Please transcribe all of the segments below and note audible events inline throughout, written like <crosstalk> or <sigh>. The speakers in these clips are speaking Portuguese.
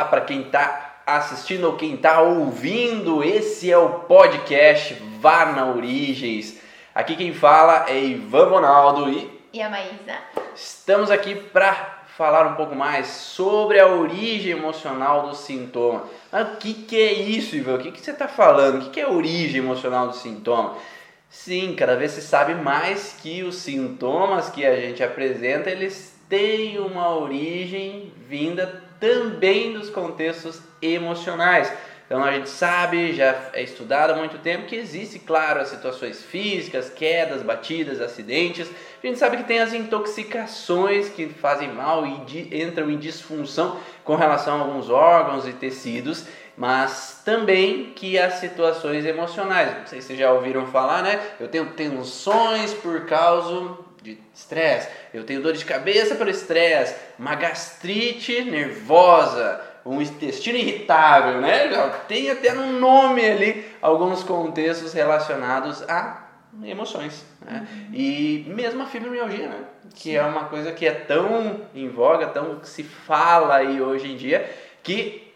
Olá para quem está assistindo ou quem está ouvindo. Esse é o podcast Vá na Origens. Aqui quem fala é Ivan Ronaldo e e a Maísa. Estamos aqui para falar um pouco mais sobre a origem emocional do sintoma. Mas o que, que é isso, Ivan? O que, que você está falando? O que, que é a origem emocional do sintoma? Sim, cada vez se sabe mais que os sintomas que a gente apresenta, eles têm uma origem vinda também dos contextos emocionais. Então a gente sabe, já é estudado há muito tempo, que existe, claro, as situações físicas, quedas, batidas, acidentes. A gente sabe que tem as intoxicações que fazem mal e entram em disfunção com relação a alguns órgãos e tecidos, mas também que as situações emocionais. Não sei se vocês já ouviram falar, né? Eu tenho tensões por causa de estresse, eu tenho dor de cabeça pelo estresse, uma gastrite nervosa, um intestino irritável, né? Tem até no nome ali alguns contextos relacionados a emoções, né? Uhum. E mesmo a fibromialgia, né? Que Sim. é uma coisa que é tão em voga, tão se fala aí hoje em dia, que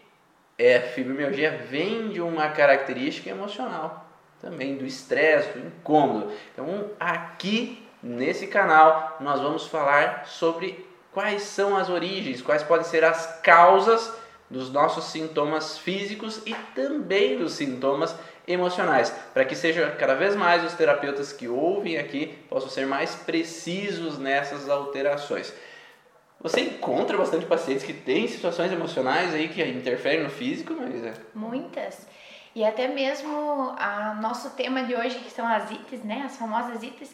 é, a fibromialgia vem de uma característica emocional também, do estresse, do incômodo. Então, aqui Nesse canal nós vamos falar sobre quais são as origens, quais podem ser as causas dos nossos sintomas físicos e também dos sintomas emocionais, para que seja cada vez mais os terapeutas que ouvem aqui possam ser mais precisos nessas alterações. Você encontra bastante pacientes que têm situações emocionais aí que interferem no físico, mas é muitas. E até mesmo a nosso tema de hoje, que são as ites, né, as famosas ites,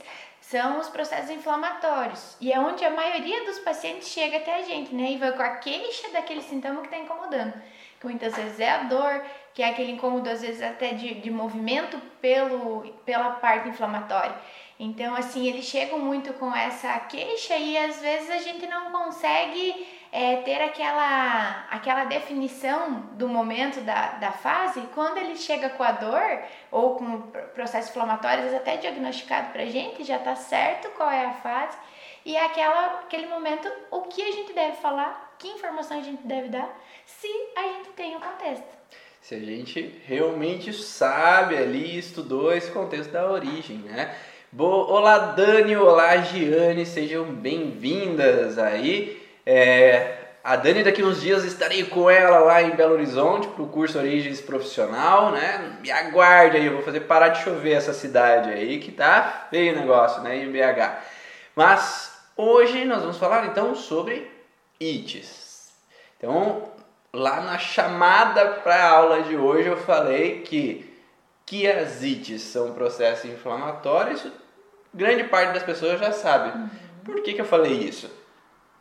são os processos inflamatórios. E é onde a maioria dos pacientes chega até a gente, né? E vai com a queixa daquele sintoma que está incomodando. Que muitas vezes é a dor, que é aquele incômodo, às vezes até de, de movimento pelo, pela parte inflamatória. Então, assim, eles chegam muito com essa queixa e às vezes a gente não consegue é, ter aquela, aquela definição do momento da, da fase, quando ele chega com a dor ou com processo inflamatório, até diagnosticado pra gente, já tá certo qual é a fase, e é aquela, aquele momento o que a gente deve falar, que informação a gente deve dar, se a gente tem o contexto. Se a gente realmente sabe ali, estudou esse contexto da origem, né? Olá Dani, olá Giane, sejam bem-vindas aí. É, a Dani daqui uns dias estarei com ela lá em Belo Horizonte para o curso Origens Profissional, né? Me aguarde aí, eu vou fazer parar de chover essa cidade aí que tá feio o negócio, né? Em BH. Mas hoje nós vamos falar então sobre ITs. Então, lá na chamada para a aula de hoje eu falei que que as ITs são processos inflamatórios, grande parte das pessoas já sabe. Uhum. Por que, que eu falei isso?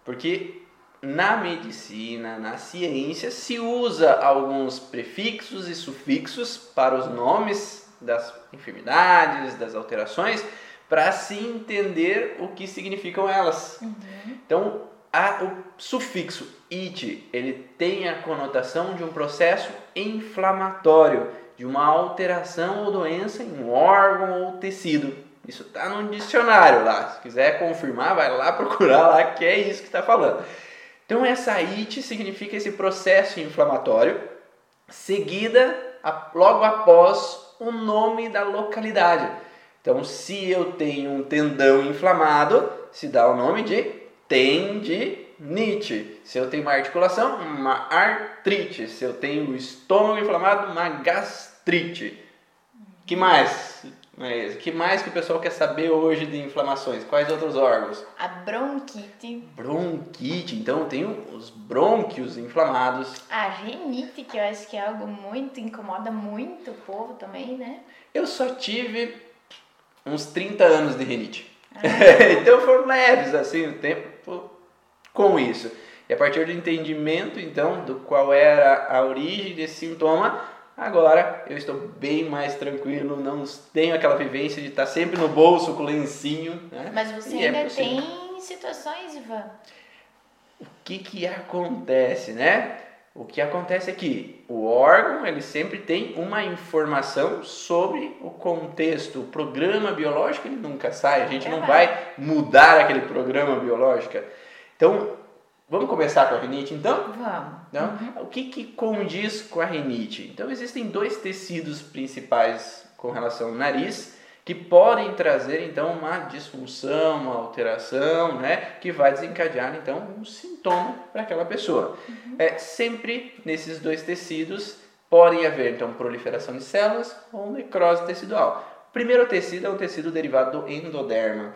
Porque na medicina, na ciência, se usa alguns prefixos e sufixos para os nomes das enfermidades, das alterações, para se entender o que significam elas. Uhum. Então, a, o sufixo it, ele tem a conotação de um processo inflamatório, de uma alteração ou doença em um órgão ou tecido. Isso está no dicionário lá. Se quiser confirmar, vai lá <laughs> procurar lá que é isso que está falando. Então essa IT significa esse processo inflamatório, seguida a, logo após o nome da localidade. Então se eu tenho um tendão inflamado, se dá o nome de tendinite. Se eu tenho uma articulação, uma artrite. Se eu tenho o estômago inflamado, uma gastrite. Que mais? Mas que mais que o pessoal quer saber hoje de inflamações? Quais outros órgãos? A bronquite. Bronquite, então tem os brônquios inflamados. A renite, que eu acho que é algo muito, incomoda muito o povo também, né? Eu só tive uns 30 anos de renite. Ah. <laughs> então foram leves, assim, o tempo com isso. E a partir do entendimento, então, do qual era a origem desse sintoma, Agora eu estou bem mais tranquilo, não tenho aquela vivência de estar sempre no bolso com o lencinho. Né? Mas você e é ainda é tem situações, Ivan? O que que acontece, né? O que acontece é que o órgão ele sempre tem uma informação sobre o contexto, o programa biológico ele nunca sai, a gente é não vai mudar aquele programa biológico. Então, vamos começar com a rinite então? Vamos. Então, uhum. o que, que condiz com a rinite? Então, existem dois tecidos principais com relação ao nariz que podem trazer então uma disfunção, uma alteração, né, que vai desencadear então um sintoma para aquela pessoa. Uhum. É sempre nesses dois tecidos podem haver então proliferação de células ou necrose tecidual. O primeiro tecido é um tecido derivado do endoderma,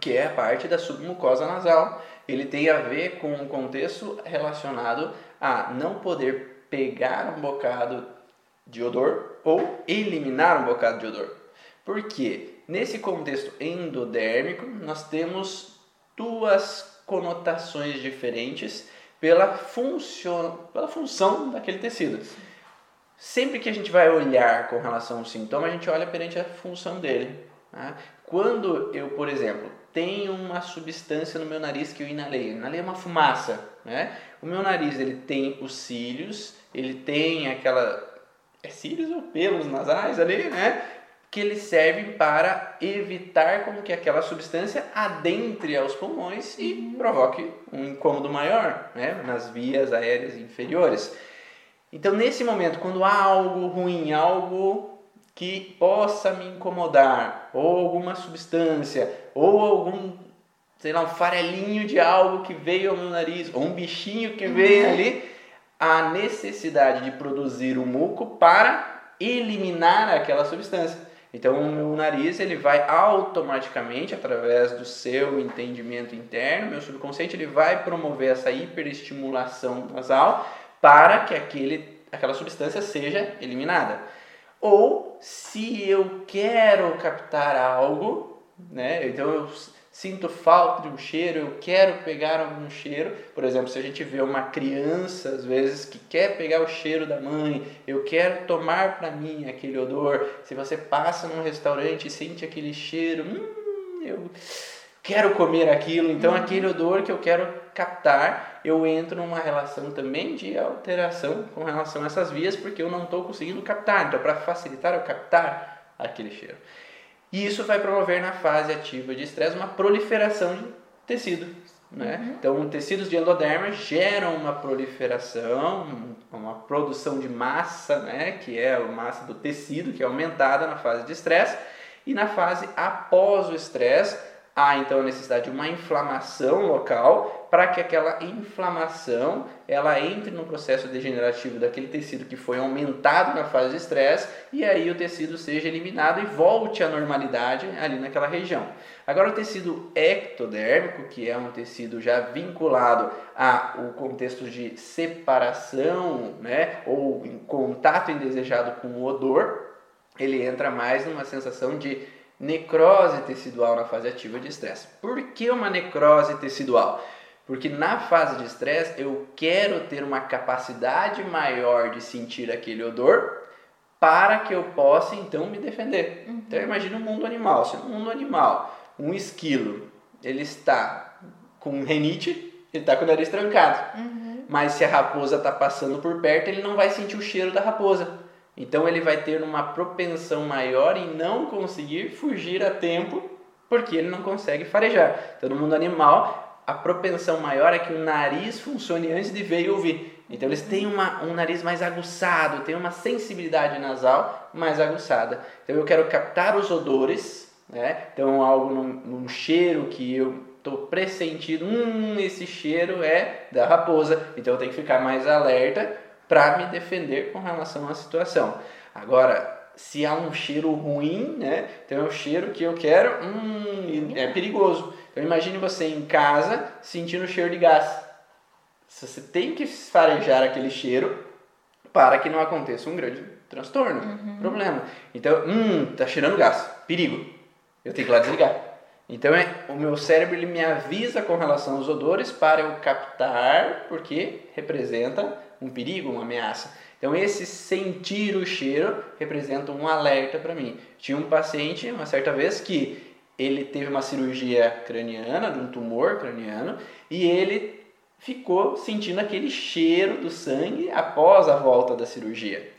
que é a parte da submucosa nasal. Ele tem a ver com um contexto relacionado a não poder pegar um bocado de odor ou eliminar um bocado de odor. Porque nesse contexto endodérmico nós temos duas conotações diferentes pela, função, pela função daquele tecido. Sempre que a gente vai olhar com relação ao sintoma, a gente olha perante a função dele. Tá? Quando eu, por exemplo, tenho uma substância no meu nariz que eu inalei, inalei uma fumaça, né? O meu nariz ele tem os cílios, ele tem aquela é cílios ou pelos nasais ali, né? que eles servem para evitar como que aquela substância adentre aos pulmões e provoque um incômodo maior né, nas vias aéreas inferiores. Então, nesse momento, quando há algo ruim, algo que possa me incomodar, ou alguma substância, ou algum, sei lá, um farelinho de algo que veio ao meu nariz, ou um bichinho que veio uhum. ali, a necessidade de produzir o muco para eliminar aquela substância. Então, o meu nariz ele vai automaticamente, através do seu entendimento interno, meu subconsciente, ele vai promover essa hiperestimulação nasal para que aquele, aquela substância seja eliminada. Ou, se eu quero captar algo, né, então eu sinto falta de um cheiro, eu quero pegar algum cheiro. Por exemplo, se a gente vê uma criança, às vezes, que quer pegar o cheiro da mãe, eu quero tomar para mim aquele odor. Se você passa num restaurante e sente aquele cheiro, hum, eu quero comer aquilo, então uhum. aquele odor que eu quero captar, eu entro numa relação também de alteração com relação a essas vias, porque eu não estou conseguindo captar. Então, para facilitar eu captar aquele cheiro. E isso vai promover na fase ativa de estresse uma proliferação de tecido. Né? Uhum. Então, tecidos de endoderma geram uma proliferação, uma produção de massa, né? que é a massa do tecido, que é aumentada na fase de estresse, e na fase após o estresse, há então a necessidade de uma inflamação local para que aquela inflamação ela entre no processo degenerativo daquele tecido que foi aumentado na fase de estresse e aí o tecido seja eliminado e volte à normalidade ali naquela região. Agora o tecido ectodérmico, que é um tecido já vinculado ao contexto de separação, né, ou em contato indesejado com o odor, ele entra mais numa sensação de necrose tecidual na fase ativa de estresse. Por que uma necrose tecidual? Porque na fase de estresse eu quero ter uma capacidade maior de sentir aquele odor para que eu possa então me defender. Uhum. Então imagina um mundo animal. Se no mundo animal um esquilo ele está com renite, ele está com o nariz trancado. Uhum. Mas se a raposa está passando por perto, ele não vai sentir o cheiro da raposa. Então ele vai ter uma propensão maior em não conseguir fugir a tempo, porque ele não consegue farejar. Então no mundo animal, a propensão maior é que o nariz funcione antes de ver e ouvir. Então eles têm uma, um nariz mais aguçado, têm uma sensibilidade nasal mais aguçada. Então eu quero captar os odores, né? Então algo num, num cheiro que eu estou pressentindo, hum, esse cheiro é da raposa. Então eu tenho que ficar mais alerta para me defender com relação à situação. Agora, se há um cheiro ruim, né? Então é um cheiro que eu quero, hum, é perigoso. Então imagine você em casa sentindo o cheiro de gás. Você tem que farejar aquele cheiro para que não aconteça um grande transtorno, uhum. problema. Então, hum, tá cheirando gás, perigo. Eu tenho que ir lá desligar. Então é, o meu cérebro ele me avisa com relação aos odores para eu captar, porque representa um perigo, uma ameaça. Então esse sentir o cheiro representa um alerta para mim. Tinha um paciente, uma certa vez, que ele teve uma cirurgia craniana, de um tumor craniano, e ele ficou sentindo aquele cheiro do sangue após a volta da cirurgia.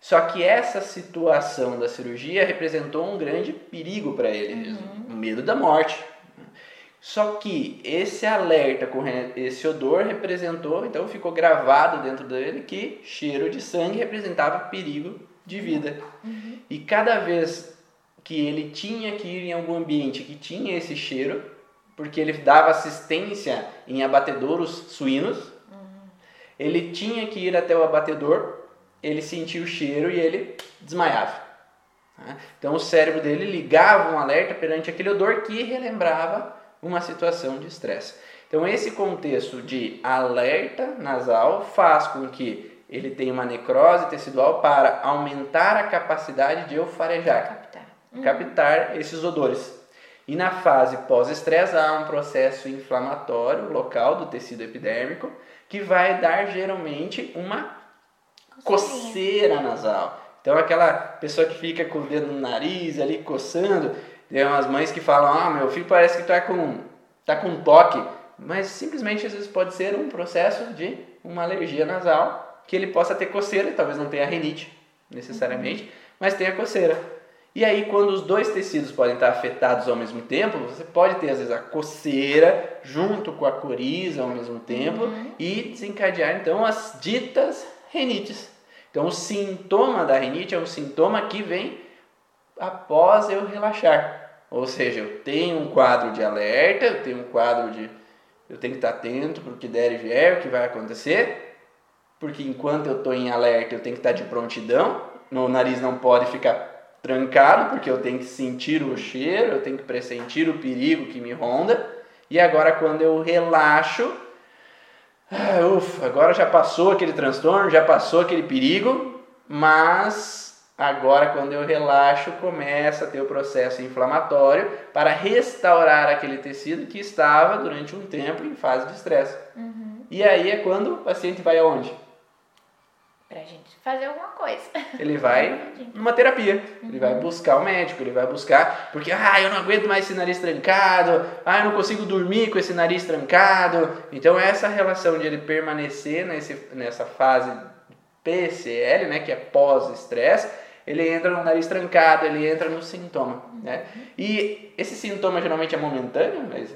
Só que essa situação da cirurgia representou um grande perigo para ele, uhum. um medo da morte. Só que esse alerta com esse odor representou, então ficou gravado dentro dele que cheiro de sangue representava perigo de vida. Uhum. E cada vez que ele tinha que ir em algum ambiente que tinha esse cheiro, porque ele dava assistência em abatedouros suínos, uhum. ele tinha que ir até o abatedor, ele sentia o cheiro e ele desmaiava. Né? Então o cérebro dele ligava um alerta perante aquele odor que relembrava uma situação de estresse. Então esse contexto de alerta nasal faz com que ele tenha uma necrose tecidual para aumentar a capacidade de eu farejar, captar, esses odores. E na fase pós-estresse há um processo inflamatório local do tecido epidérmico que vai dar geralmente uma coceira nasal. Então aquela pessoa que fica com o dedo no nariz ali coçando, tem umas mães que falam: "Ah, meu filho parece que está com tá com toque", mas simplesmente às vezes pode ser um processo de uma alergia nasal, que ele possa ter coceira, talvez não tenha rinite necessariamente, uhum. mas tenha coceira. E aí, quando os dois tecidos podem estar afetados ao mesmo tempo, você pode ter, às vezes, a coceira junto com a coriza ao mesmo tempo uhum. e desencadear, então, as ditas rinites. Então, o sintoma da rinite é um sintoma que vem após eu relaxar. Ou seja, eu tenho um quadro de alerta, eu tenho um quadro de. Eu tenho que estar atento para o que der e vier, o que vai acontecer. Porque enquanto eu estou em alerta, eu tenho que estar de prontidão. Meu nariz não pode ficar trancado, porque eu tenho que sentir o cheiro, eu tenho que pressentir o perigo que me ronda. E agora, quando eu relaxo, ah, ufa, agora já passou aquele transtorno, já passou aquele perigo, mas agora quando eu relaxo começa a ter o processo inflamatório para restaurar aquele tecido que estava durante um tempo em fase de estresse. Uhum. E aí é quando o paciente vai aonde? pra gente fazer alguma coisa. Ele vai <laughs> numa terapia, uhum. ele vai uhum. buscar o médico, ele vai buscar, porque ah, eu não aguento mais esse nariz trancado, ah, eu não consigo dormir com esse nariz trancado. Então essa relação de ele permanecer nesse, nessa fase PCL, né, que é pós-estresse, ele entra no nariz trancado, ele entra no sintoma, né? Uhum. E esse sintoma geralmente é momentâneo, mas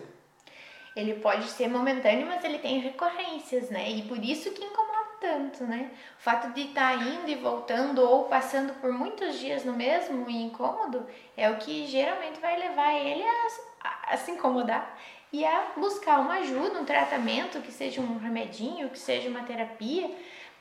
ele pode ser momentâneo, mas ele tem recorrências, né? E por isso que incomoda tanto, né? O fato de estar tá indo e voltando ou passando por muitos dias no mesmo incômodo é o que geralmente vai levar ele a, a, a se incomodar e a buscar uma ajuda, um tratamento, que seja um remedinho, que seja uma terapia,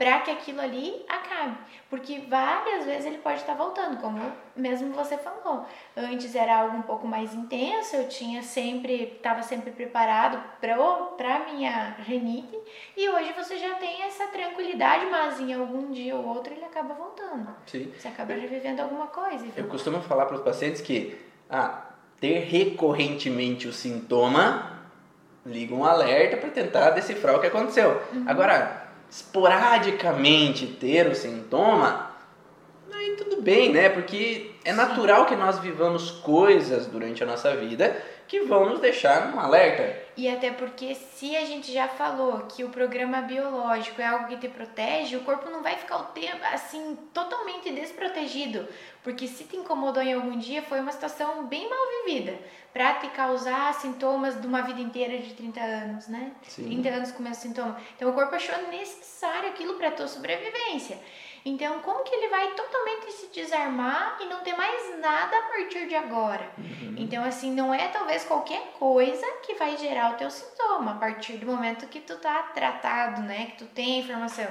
para que aquilo ali acabe. Porque várias vezes ele pode estar voltando, como mesmo você falou. Antes era algo um pouco mais intenso, eu tinha sempre, estava sempre preparado para minha renite, e hoje você já tem essa tranquilidade, mas em algum dia ou outro ele acaba voltando. Sim. Você acaba revivendo alguma coisa. Eu costumo falar para os pacientes que ah, ter recorrentemente o sintoma liga um alerta para tentar decifrar o que aconteceu. Uhum. Agora, esporadicamente ter o sintoma, aí tudo bem, né? Porque é natural que nós vivamos coisas durante a nossa vida que vão nos deixar num alerta. E até porque se a gente já falou que o programa biológico é algo que te protege, o corpo não vai ficar o tempo assim totalmente desprotegido, porque se te incomodou em algum dia foi uma situação bem mal vivida, para te causar sintomas de uma vida inteira de 30 anos, né? Sim. 30 anos com o sintoma. Então o corpo achou necessário aquilo para tua sobrevivência. Então, como que ele vai totalmente se desarmar e não ter mais nada a partir de agora? Uhum. Então, assim, não é talvez qualquer coisa que vai gerar o teu sintoma a partir do momento que tu tá tratado, né? Que tu tem a informação.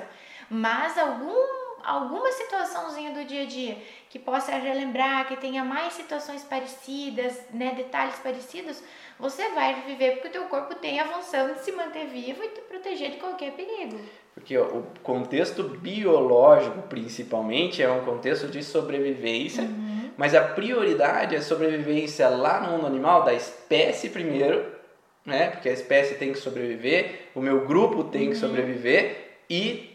Mas algum alguma situaçãozinha do dia a dia que possa relembrar, que tenha mais situações parecidas, né, detalhes parecidos, você vai viver porque o teu corpo tem a função de se manter vivo e te proteger de qualquer perigo. Porque o contexto biológico, principalmente, é um contexto de sobrevivência, uhum. mas a prioridade é a sobrevivência lá no mundo animal da espécie primeiro, né? Porque a espécie tem que sobreviver, o meu grupo tem uhum. que sobreviver e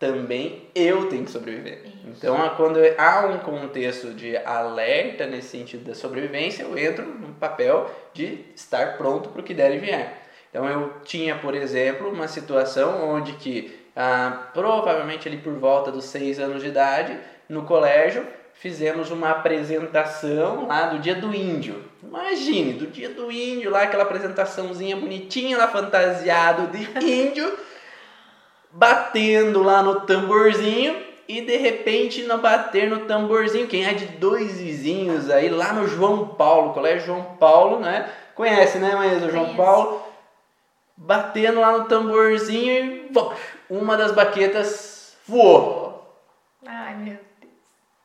também eu tenho que sobreviver. Isso. Então, quando há um contexto de alerta nesse sentido da sobrevivência, eu entro no papel de estar pronto para o que der e vier. Então eu tinha, por exemplo, uma situação onde que ah, provavelmente ali por volta dos seis anos de idade, no colégio, fizemos uma apresentação lá do dia do índio. Imagine, do dia do índio, lá aquela apresentaçãozinha bonitinha lá, fantasiado de <laughs> índio, batendo lá no tamborzinho e de repente não bater no tamborzinho, quem é de dois vizinhos aí lá no João Paulo, colégio João Paulo, né? Conhece, né, mas o João Paulo batendo lá no tamborzinho e uma das baquetas voou. Ai, meu Deus.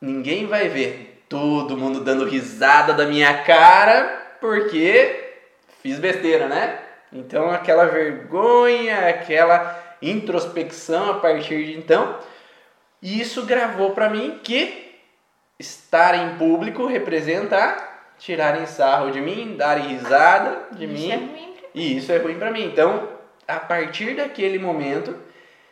Ninguém vai ver. Todo mundo dando risada da minha cara porque fiz besteira, né? Então aquela vergonha, aquela introspecção a partir de então, isso gravou para mim que estar em público representa tirarem sarro de mim, darem risada de Isso mim. é ruim E isso é ruim pra mim. Então, a partir daquele momento,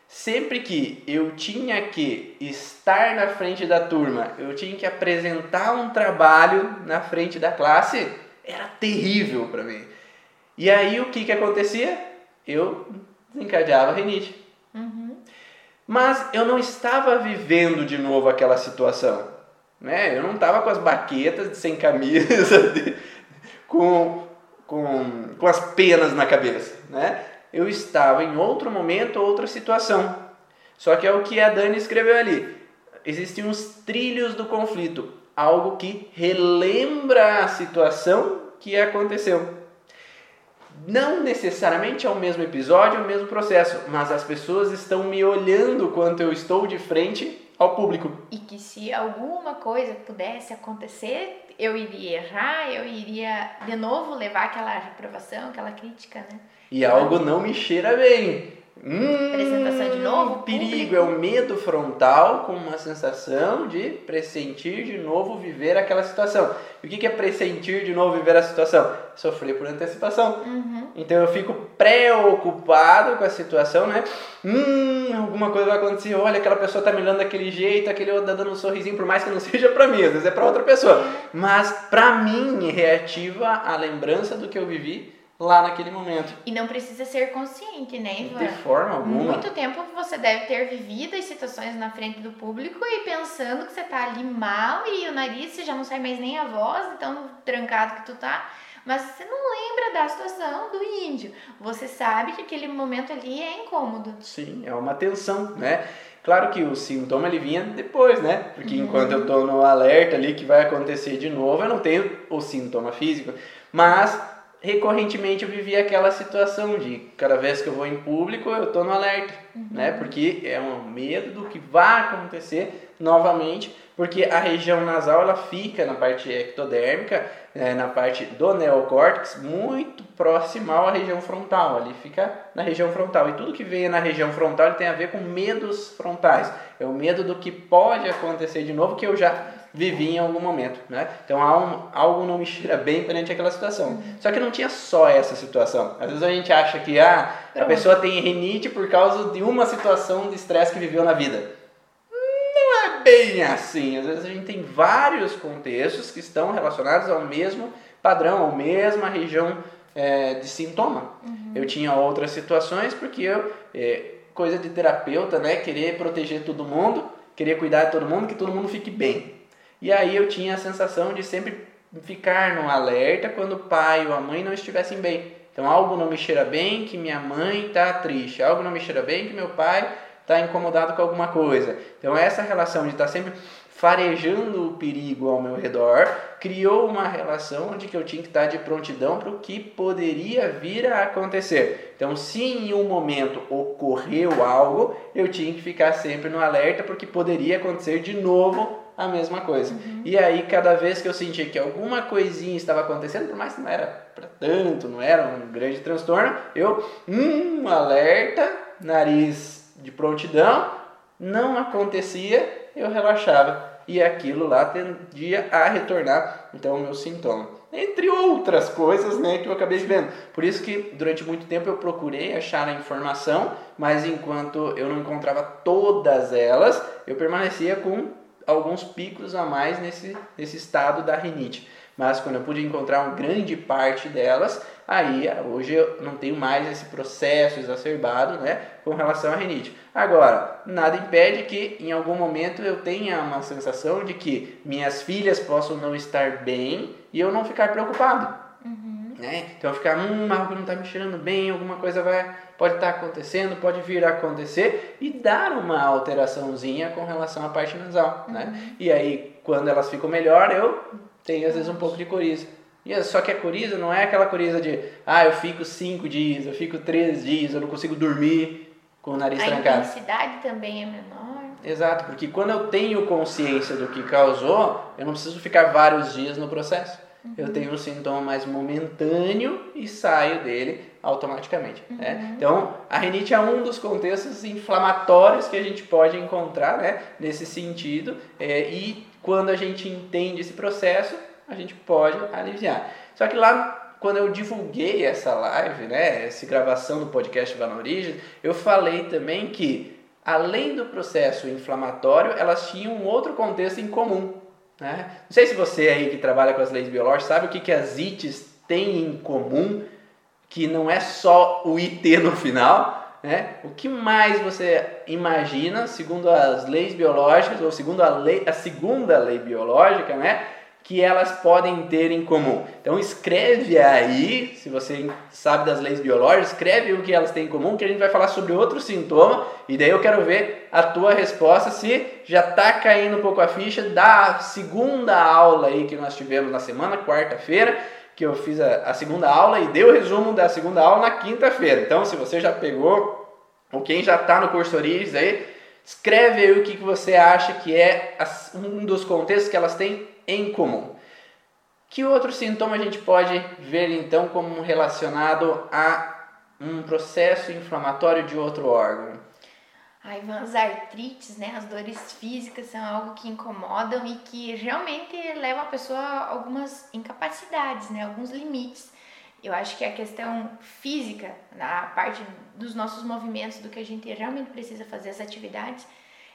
sempre que eu tinha que estar na frente da turma, eu tinha que apresentar um trabalho na frente da classe, era terrível pra mim. E aí o que que acontecia? Eu desencadeava a rinite. Uhum. Mas eu não estava vivendo de novo aquela situação. Né? Eu não estava com as baquetas de sem camisa, <laughs> de- com, com, com as penas na cabeça. Né? Eu estava em outro momento, outra situação. Só que é o que a Dani escreveu ali. Existem uns trilhos do conflito, algo que relembra a situação que aconteceu. Não necessariamente é o mesmo episódio, é o mesmo processo, mas as pessoas estão me olhando quando eu estou de frente ao público. E que se alguma coisa pudesse acontecer, eu iria errar, eu iria de novo levar aquela reprovação, aquela crítica, né? E algo não me cheira bem. Hum, Apresentação de novo, Perigo, público. é o medo frontal com uma sensação de pressentir de novo viver aquela situação. E o que é pressentir de novo viver a situação? Sofrer por antecipação. Uhum. Então eu fico preocupado com a situação, né? Hum, alguma coisa vai acontecer. Olha, aquela pessoa tá me olhando daquele jeito, aquele outro tá dando um sorrisinho, por mais que não <laughs> seja pra mim, às vezes é pra outra pessoa. Mas pra mim reativa a lembrança do que eu vivi lá naquele momento. E não precisa ser consciente, né, Ivan? De forma alguma. Muito tempo você deve ter vivido as situações na frente do público e pensando que você tá ali mal e o nariz você já não sai mais nem a voz, tão trancado que tu tá. Mas você não lembra da situação do índio. Você sabe que aquele momento ali é incômodo. Sim, é uma tensão, né? Claro que o sintoma ele vinha depois, né? Porque Uhum. enquanto eu tô no alerta ali que vai acontecer de novo, eu não tenho o sintoma físico. Mas recorrentemente eu vivia aquela situação de cada vez que eu vou em público eu tô no alerta, né? Porque é um medo do que vai acontecer novamente, porque a região nasal ela fica na parte ectodérmica, eh, na parte do neocórtex, muito próxima à região frontal, ali fica na região frontal. E tudo que vem na região frontal tem a ver com medos frontais. É o medo do que pode acontecer de novo que eu já vivi em algum momento, né? Então um- algo não me cheira bem perante aquela situação. Só que não tinha só essa situação. Às vezes a gente acha que ah, a pessoa tem rinite por causa de uma situação de estresse que viveu na vida. Não é bem assim. Às vezes a gente tem vários contextos que estão relacionados ao mesmo padrão, à mesma região é, de sintoma. Eu tinha outras situações porque eu, é, coisa de terapeuta, né? Querer proteger todo mundo, querer cuidar de todo mundo, que todo mundo fique bem. E aí eu tinha a sensação de sempre ficar no alerta quando o pai ou a mãe não estivessem bem. Então algo não me cheira bem que minha mãe está triste, algo não me cheira bem que meu pai está incomodado com alguma coisa. Então essa relação de estar sempre farejando o perigo ao meu redor criou uma relação de que eu tinha que estar de prontidão para o que poderia vir a acontecer. Então, se em um momento ocorreu algo, eu tinha que ficar sempre no alerta porque poderia acontecer de novo a mesma coisa. E aí, cada vez que eu sentia que alguma coisinha estava acontecendo, por mais que não era para tanto, não era um grande transtorno, eu, hum, alerta, nariz de prontidão, não acontecia, eu relaxava. E aquilo lá tendia a retornar, então, o meu sintoma. Entre outras coisas né, que eu acabei vendo. Por isso que durante muito tempo eu procurei achar a informação, mas enquanto eu não encontrava todas elas, eu permanecia com alguns picos a mais nesse, nesse estado da rinite. Mas quando eu pude encontrar uma grande parte delas, Aí, hoje eu não tenho mais esse processo exacerbado, né, com relação à rinite. Agora, nada impede que em algum momento eu tenha uma sensação de que minhas filhas possam não estar bem e eu não ficar preocupado. Uhum. Né? Então ficar, hum, algo não está me cheirando bem, alguma coisa vai, pode estar tá acontecendo, pode vir a acontecer e dar uma alteraçãozinha com relação à parte nasal. Né? Uhum. Né? E aí, quando elas ficam melhor, eu tenho às vezes um pouco de coriza. E só que a coriza não é aquela coriza de, ah, eu fico cinco dias, eu fico três dias, eu não consigo dormir com o nariz a trancado. A intensidade também é menor. Exato, porque quando eu tenho consciência do que causou, eu não preciso ficar vários dias no processo. Uhum. Eu tenho um sintoma mais momentâneo e saio dele automaticamente. Né? Uhum. Né? Então, a rinite é um dos contextos inflamatórios que a gente pode encontrar né, nesse sentido. É, e quando a gente entende esse processo, a gente pode aliviar. Só que lá, quando eu divulguei essa live, né, essa gravação do podcast Vá na Origem, eu falei também que, além do processo inflamatório, elas tinham um outro contexto em comum. Né? Não sei se você aí que trabalha com as leis biológicas sabe o que, que as ITs têm em comum, que não é só o IT no final, né? O que mais você imagina, segundo as leis biológicas, ou segundo a, lei, a segunda lei biológica, né? Que elas podem ter em comum. Então escreve aí, se você sabe das leis biológicas, escreve o que elas têm em comum, que a gente vai falar sobre outro sintoma, e daí eu quero ver a tua resposta se já está caindo um pouco a ficha da segunda aula aí que nós tivemos na semana, quarta-feira, que eu fiz a, a segunda aula e dei o resumo da segunda aula na quinta-feira. Então, se você já pegou, ou quem já está no curso Origens aí, escreve aí o que, que você acha que é um dos contextos que elas têm em comum. Que outro sintoma a gente pode ver então como relacionado a um processo inflamatório de outro órgão? A Ivan, as artrites, né, as dores físicas são algo que incomodam e que realmente leva a pessoa a algumas incapacidades, né, alguns limites. Eu acho que a questão física, a parte dos nossos movimentos, do que a gente realmente precisa fazer as atividades,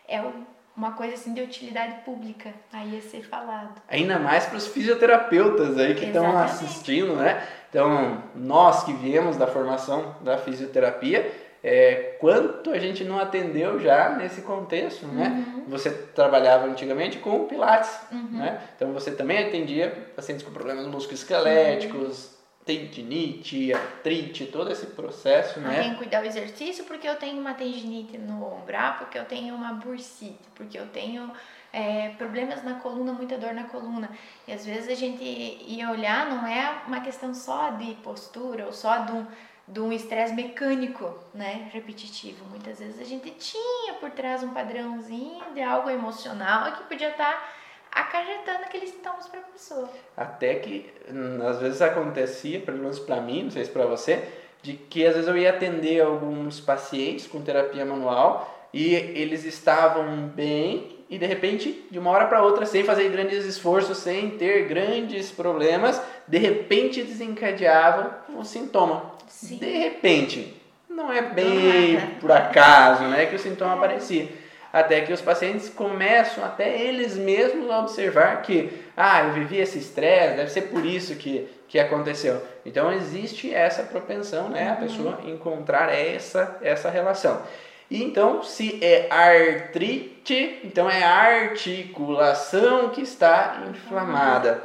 é o uma coisa assim de utilidade pública aí a ser falado. Ainda mais para os fisioterapeutas aí que estão assistindo, né? Então, nós que viemos da formação da fisioterapia, é, quanto a gente não atendeu já nesse contexto, né? uhum. né? Você trabalhava antigamente com pilates, uhum. né? Então você também atendia pacientes com problemas musculoesqueléticos, uhum tendinite, artrite, todo esse processo, né? Eu tenho que cuidar do exercício porque eu tenho uma tendinite no ombro, ah, porque eu tenho uma bursite, porque eu tenho é, problemas na coluna, muita dor na coluna. E às vezes a gente ia olhar, não é uma questão só de postura ou só de um, de um estresse mecânico, né, repetitivo. Muitas vezes a gente tinha por trás um padrãozinho de algo emocional que podia estar tá acarretando aqueles sintomas para a pessoa. Até que hum, às vezes acontecia, pelo menos para mim, não sei se para você, de que às vezes eu ia atender alguns pacientes com terapia manual e eles estavam bem e de repente, de uma hora para outra, sem fazer grandes esforços, sem ter grandes problemas, de repente desencadeavam o sintoma. Sim. De repente, não é bem por acaso, né, que o sintoma aparecia até que os pacientes começam até eles mesmos a observar que, ah, eu vivi esse estresse, deve ser por isso que, que aconteceu. Então existe essa propensão, né, a uhum. pessoa encontrar essa, essa relação. E então, se é artrite, então é a articulação que está inflamada.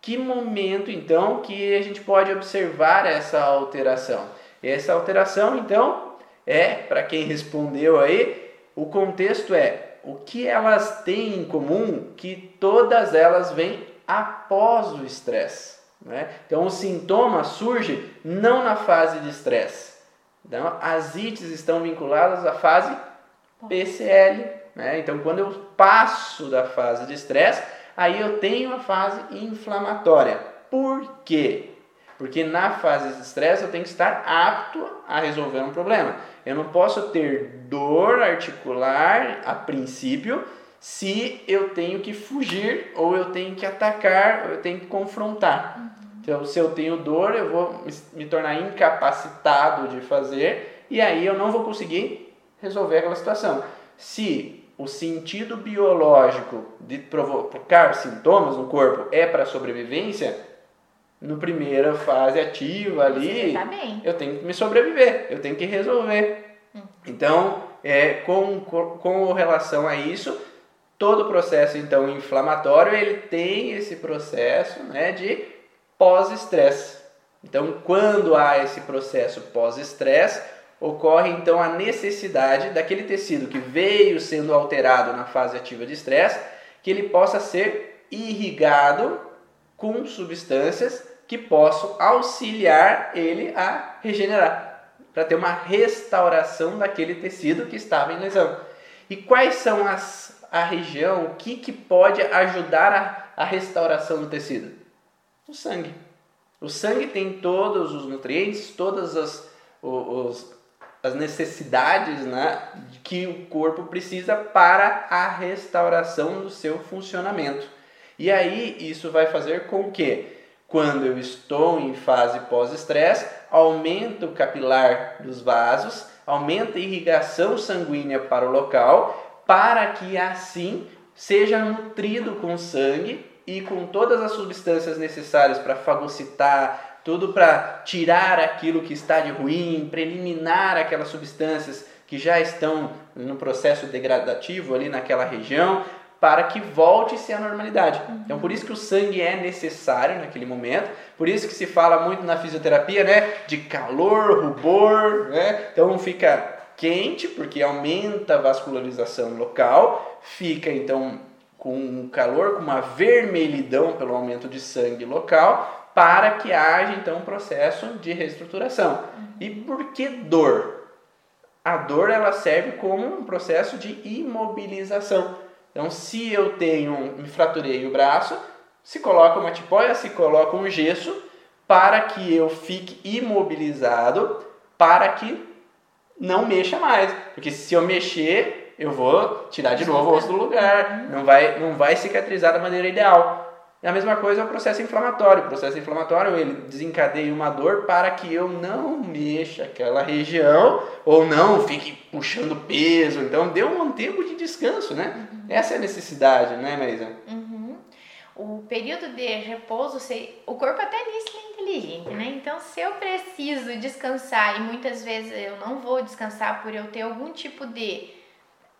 Que momento então que a gente pode observar essa alteração? Essa alteração, então, é, para quem respondeu aí, o contexto é o que elas têm em comum que todas elas vêm após o estresse. Né? Então o sintoma surge não na fase de estresse. Então, as ites estão vinculadas à fase PCL. Né? Então quando eu passo da fase de estresse, aí eu tenho a fase inflamatória. Por quê? Porque na fase de estresse eu tenho que estar apto a resolver um problema. Eu não posso ter dor articular a princípio se eu tenho que fugir ou eu tenho que atacar ou eu tenho que confrontar. Uhum. Então, se eu tenho dor, eu vou me tornar incapacitado de fazer e aí eu não vou conseguir resolver aquela situação. Se o sentido biológico de provocar sintomas no corpo é para sobrevivência, no primeira fase ativa ali, tá eu tenho que me sobreviver, eu tenho que resolver. Hum. Então, é, com, com, com relação a isso, todo processo então inflamatório ele tem esse processo né, de pós-estresse. Então, quando há esse processo pós-estresse, ocorre então a necessidade daquele tecido que veio sendo alterado na fase ativa de estresse, que ele possa ser irrigado com substâncias que possam auxiliar ele a regenerar, para ter uma restauração daquele tecido que estava em lesão. E quais são as a região, o que, que pode ajudar a, a restauração do tecido? O sangue. O sangue tem todos os nutrientes, todas as, os, as necessidades né, que o corpo precisa para a restauração do seu funcionamento. E aí isso vai fazer com que, quando eu estou em fase pós-estresse, aumenta o capilar dos vasos, aumenta a irrigação sanguínea para o local, para que assim seja nutrido com sangue e com todas as substâncias necessárias para fagocitar, tudo para tirar aquilo que está de ruim, para eliminar aquelas substâncias que já estão no processo degradativo ali naquela região, para que volte-se à normalidade. Uhum. Então, por isso que o sangue é necessário naquele momento, por isso que se fala muito na fisioterapia, né, de calor, rubor, né? Então fica quente porque aumenta a vascularização local, fica então com calor, com uma vermelhidão pelo aumento de sangue local, para que haja então um processo de reestruturação. E por que dor? A dor ela serve como um processo de imobilização. Então, se eu tenho, me fraturei o braço, se coloca uma tipóia, se coloca um gesso para que eu fique imobilizado, para que não mexa mais. Porque se eu mexer, eu vou tirar de novo o osso do lugar, não vai, não vai cicatrizar da maneira ideal. E a mesma coisa é o processo inflamatório. O processo inflamatório ele desencadeia uma dor para que eu não mexa aquela região ou não fique puxando peso. Então, dê um tempo de descanso, né? Uhum. Essa é a necessidade, né, Maísa? Uhum. O período de repouso, o corpo até nisso é inteligente, né? Então, se eu preciso descansar e muitas vezes eu não vou descansar por eu ter algum tipo de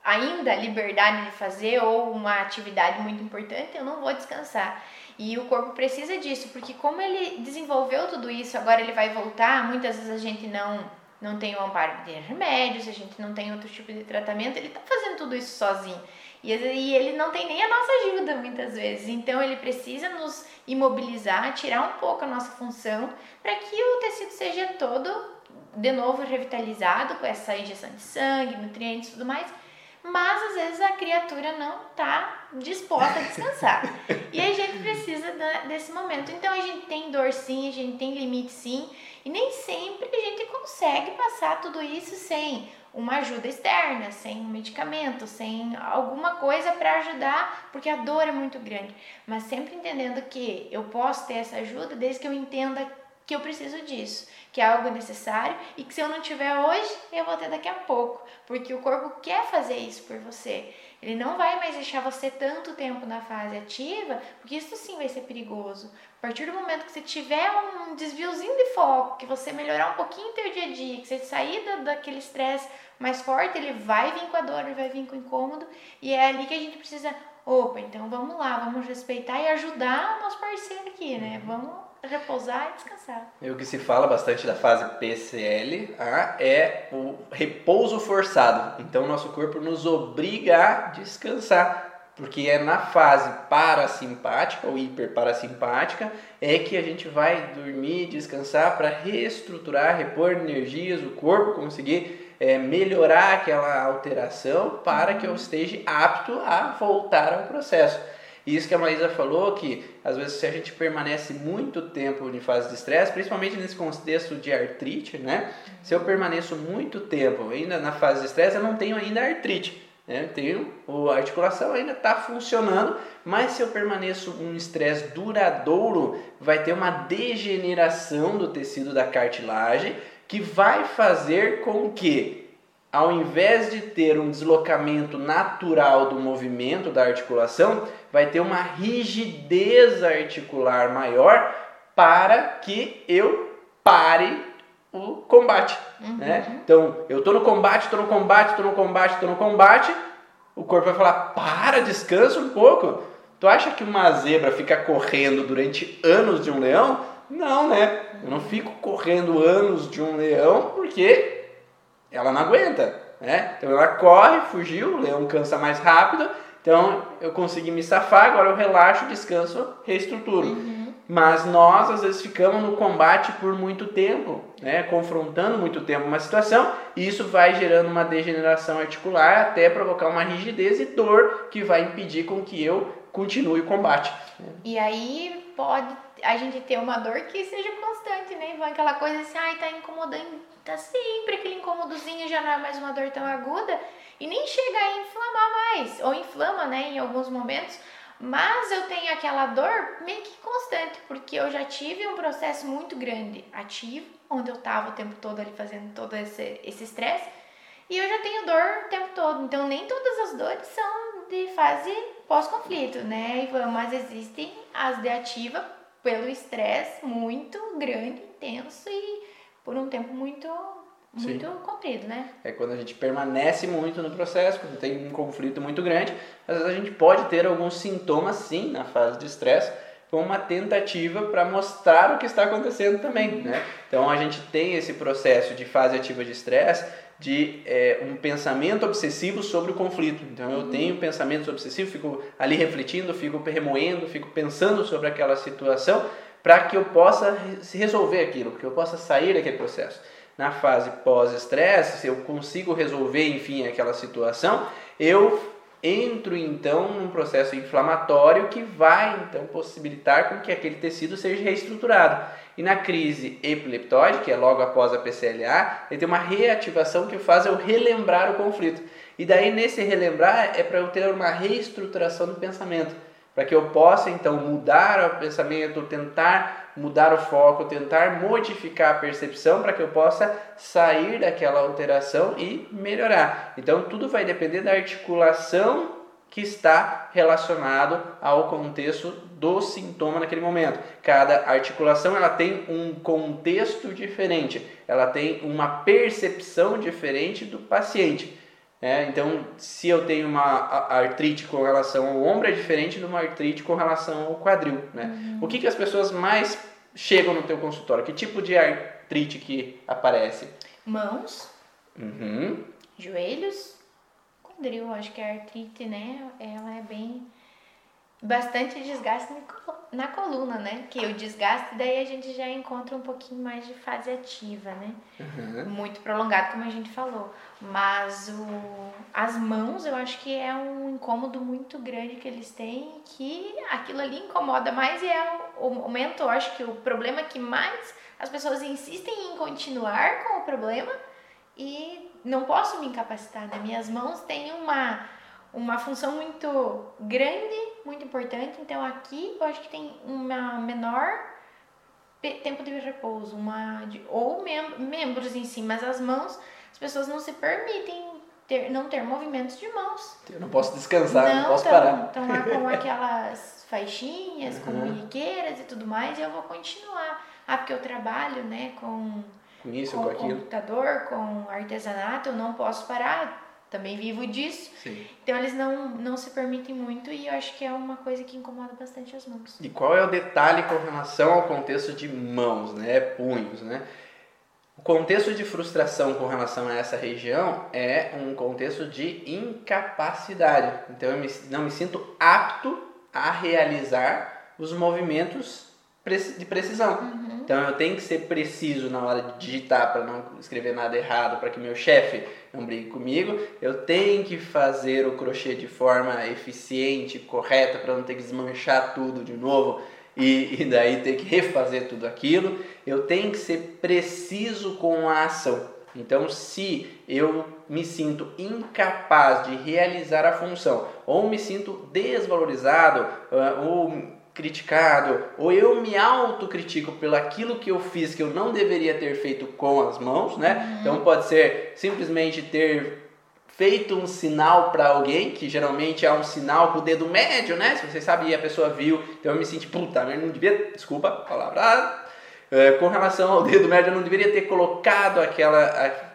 ainda liberdade de fazer ou uma atividade muito importante, eu não vou descansar. E o corpo precisa disso, porque como ele desenvolveu tudo isso, agora ele vai voltar, muitas vezes a gente não não tem o amparo de remédios, a gente não tem outro tipo de tratamento, ele está fazendo tudo isso sozinho. E, e ele não tem nem a nossa ajuda muitas vezes. Então ele precisa nos imobilizar, tirar um pouco a nossa função, para que o tecido seja todo de novo revitalizado com essa injeção de sangue, nutrientes e tudo mais, mas às vezes a criatura não está disposta a descansar. e a gente precisa desse momento. Então a gente tem dor sim, a gente tem limite sim, e nem sempre a gente consegue passar tudo isso sem uma ajuda externa, sem um medicamento, sem alguma coisa para ajudar, porque a dor é muito grande. Mas sempre entendendo que eu posso ter essa ajuda desde que eu entenda que eu preciso disso, que é algo necessário e que se eu não tiver hoje, eu vou ter daqui a pouco, porque o corpo quer fazer isso por você. Ele não vai mais deixar você tanto tempo na fase ativa, porque isso sim vai ser perigoso. A partir do momento que você tiver um desviozinho de foco, que você melhorar um pouquinho o teu dia a dia, que você sair da, daquele estresse mais forte, ele vai vir com a dor, ele vai vir com o incômodo, e é ali que a gente precisa, opa, então vamos lá, vamos respeitar e ajudar o nosso parceiro aqui, né? Vamos repousar e descansar. E o que se fala bastante da fase PCL ah, é o repouso forçado. Então, nosso corpo nos obriga a descansar. Porque é na fase parasimpática ou hiperparasimpática é que a gente vai dormir, descansar para reestruturar, repor energias, o corpo conseguir é, melhorar aquela alteração para que eu esteja apto a voltar ao processo. E isso que a Maísa falou, que às vezes se a gente permanece muito tempo em fase de estresse, principalmente nesse contexto de artrite, né? Se eu permaneço muito tempo ainda na fase de estresse, eu não tenho ainda artrite. Né? Tenho, a articulação ainda está funcionando, mas se eu permaneço um estresse duradouro, vai ter uma degeneração do tecido da cartilagem que vai fazer com que ao invés de ter um deslocamento natural do movimento da articulação, vai ter uma rigidez articular maior para que eu pare o combate. Uhum. Né? Então, eu tô no combate, tô no combate, tô no combate, tô no combate, o corpo vai falar, para, descansa um pouco. Tu acha que uma zebra fica correndo durante anos de um leão? Não, né? Eu não fico correndo anos de um leão porque ela não aguenta, né? Então ela corre, fugiu, o leão cansa mais rápido, então eu consegui me safar, agora eu relaxo, descanso, reestruturo. Uhum. Mas nós às vezes ficamos no combate por muito tempo, né? confrontando muito tempo uma situação, e isso vai gerando uma degeneração articular até provocar uma rigidez e dor que vai impedir com que eu continue o combate. E aí pode a gente ter uma dor que seja constante, né, Ivan? Aquela coisa assim, ai, tá incomodando, tá sempre aquele incômodozinho, já não é mais uma dor tão aguda, e nem chega a inflamar mais, ou inflama, né, em alguns momentos, mas eu tenho aquela dor meio que constante, porque eu já tive um processo muito grande ativo, onde eu tava o tempo todo ali fazendo todo esse estresse, e eu já tenho dor o tempo todo. Então nem todas as dores são de fase pós-conflito, né, Ivan? Mas existem as de ativa pelo estresse muito grande, intenso e por um tempo muito muito Sim. comprido, né? É quando a gente permanece muito no processo, quando tem um conflito muito grande, às vezes a gente pode ter alguns sintomas sim na fase de estresse, com uma tentativa para mostrar o que está acontecendo também, né? Então a gente tem esse processo de fase ativa de estresse, de é, um pensamento obsessivo sobre o conflito. Então eu tenho pensamentos obsessivos, fico ali refletindo, fico remoendo, fico pensando sobre aquela situação para que eu possa resolver aquilo, que eu possa sair daquele processo na fase pós-estresse, se eu consigo resolver, enfim, aquela situação, eu entro então num processo inflamatório que vai então possibilitar com que aquele tecido seja reestruturado. E na crise epileptóide, que é logo após a PCLA, ele tem uma reativação que faz eu relembrar o conflito. E daí nesse relembrar é para eu ter uma reestruturação do pensamento para que eu possa então mudar o pensamento, tentar mudar o foco, tentar modificar a percepção para que eu possa sair daquela alteração e melhorar. Então tudo vai depender da articulação que está relacionado ao contexto do sintoma naquele momento. Cada articulação ela tem um contexto diferente, ela tem uma percepção diferente do paciente. É, então, se eu tenho uma artrite com relação ao ombro, é diferente de uma artrite com relação ao quadril. Né? Uhum. O que, que as pessoas mais chegam no teu consultório? Que tipo de artrite que aparece? Mãos, uhum. joelhos, quadril, acho que a artrite, né? Ela é bem bastante desgaste na coluna, né? Que o desgaste daí a gente já encontra um pouquinho mais de fase ativa, né? Uhum. Muito prolongado, como a gente falou. Mas o, as mãos, eu acho que é um incômodo muito grande que eles têm, que aquilo ali incomoda mais e é o, o momento, eu acho que o problema que mais as pessoas insistem em continuar com o problema e não posso me incapacitar, né? Minhas mãos têm uma uma função muito grande, muito importante. Então aqui eu acho que tem uma menor tempo de repouso, uma de, ou mem membros em si, mas as mãos, as pessoas não se permitem ter, não ter movimentos de mãos. Eu não posso descansar, não, não posso tão, parar. Estão lá com aquelas <laughs> faixinhas, com uhum. e tudo mais, e eu vou continuar. Ah, porque eu trabalho, né, com com isso, com, com aquilo. computador, com artesanato, eu não posso parar também vivo disso. Sim. Então eles não, não se permitem muito e eu acho que é uma coisa que incomoda bastante as mãos. E qual é o detalhe com relação ao contexto de mãos, né? Punhos, né? O contexto de frustração com relação a essa região é um contexto de incapacidade. Então eu me, não me sinto apto a realizar os movimentos de precisão. Uhum. Então eu tenho que ser preciso na hora de digitar para não escrever nada errado, para que meu chefe não brigue comigo. Eu tenho que fazer o crochê de forma eficiente, correta, para não ter que desmanchar tudo de novo e, e daí ter que refazer tudo aquilo. Eu tenho que ser preciso com a ação. Então, se eu me sinto incapaz de realizar a função, ou me sinto desvalorizado, ah, ou criticado, ou eu me autocritico pelo aquilo que eu fiz que eu não deveria ter feito com as mãos, né? Uhum. Então pode ser simplesmente ter feito um sinal para alguém, que geralmente é um sinal com o dedo médio, né? Se você sabe e a pessoa viu, então eu me senti, puta, mas não devia, desculpa, palavra, é, com relação ao dedo médio, eu não deveria ter colocado aquela,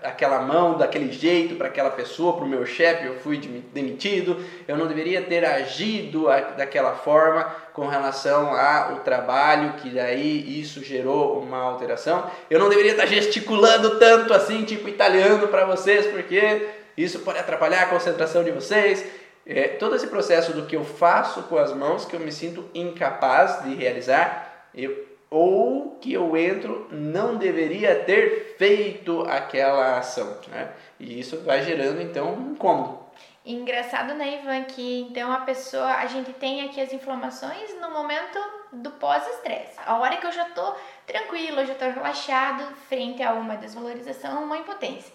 aquela mão daquele jeito para aquela pessoa, para o meu chefe, eu fui demitido, eu não deveria ter agido daquela forma com relação ao trabalho, que daí isso gerou uma alteração. Eu não deveria estar gesticulando tanto assim, tipo italiano para vocês, porque isso pode atrapalhar a concentração de vocês. É, todo esse processo do que eu faço com as mãos, que eu me sinto incapaz de realizar, eu ou que eu entro não deveria ter feito aquela ação, né? E isso vai gerando então um incômodo. Engraçado, né, Ivan, que então a pessoa, a gente tem aqui as inflamações no momento do pós-estresse. A hora que eu já tô tranquilo, já tô relaxado frente a uma desvalorização, uma impotência.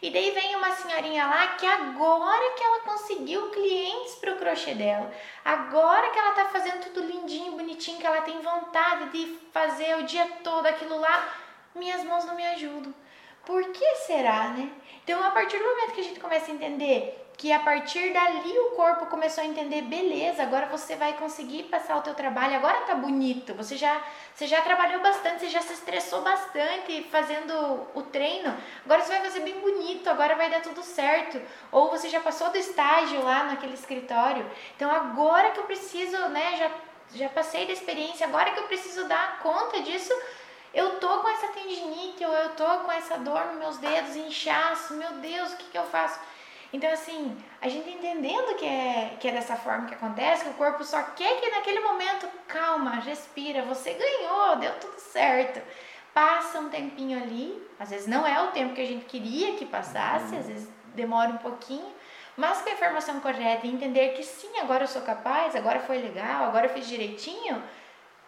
E daí vem uma senhorinha lá que agora que ela conseguiu clientes para o crochê dela, agora que ela tá fazendo tudo lindinho, bonitinho, que ela tem vontade de fazer o dia todo aquilo lá, minhas mãos não me ajudam. Por que será, né? Então, a partir do momento que a gente começa a entender que a partir dali o corpo começou a entender, beleza, agora você vai conseguir passar o teu trabalho, agora tá bonito, você já, você já trabalhou bastante, você já se estressou bastante fazendo o treino, agora você vai fazer bem bonito, agora vai dar tudo certo, ou você já passou do estágio lá naquele escritório, então agora que eu preciso, né, já, já passei da experiência, agora que eu preciso dar conta disso, eu tô com essa tendinite, ou eu tô com essa dor nos meus dedos, inchaço, meu Deus, o que que eu faço? Então, assim, a gente entendendo que é, que é dessa forma que acontece, que o corpo só quer que naquele momento, calma, respira, você ganhou, deu tudo certo. Passa um tempinho ali, às vezes não é o tempo que a gente queria que passasse, uhum. às vezes demora um pouquinho, mas com a informação correta e entender que sim, agora eu sou capaz, agora foi legal, agora eu fiz direitinho,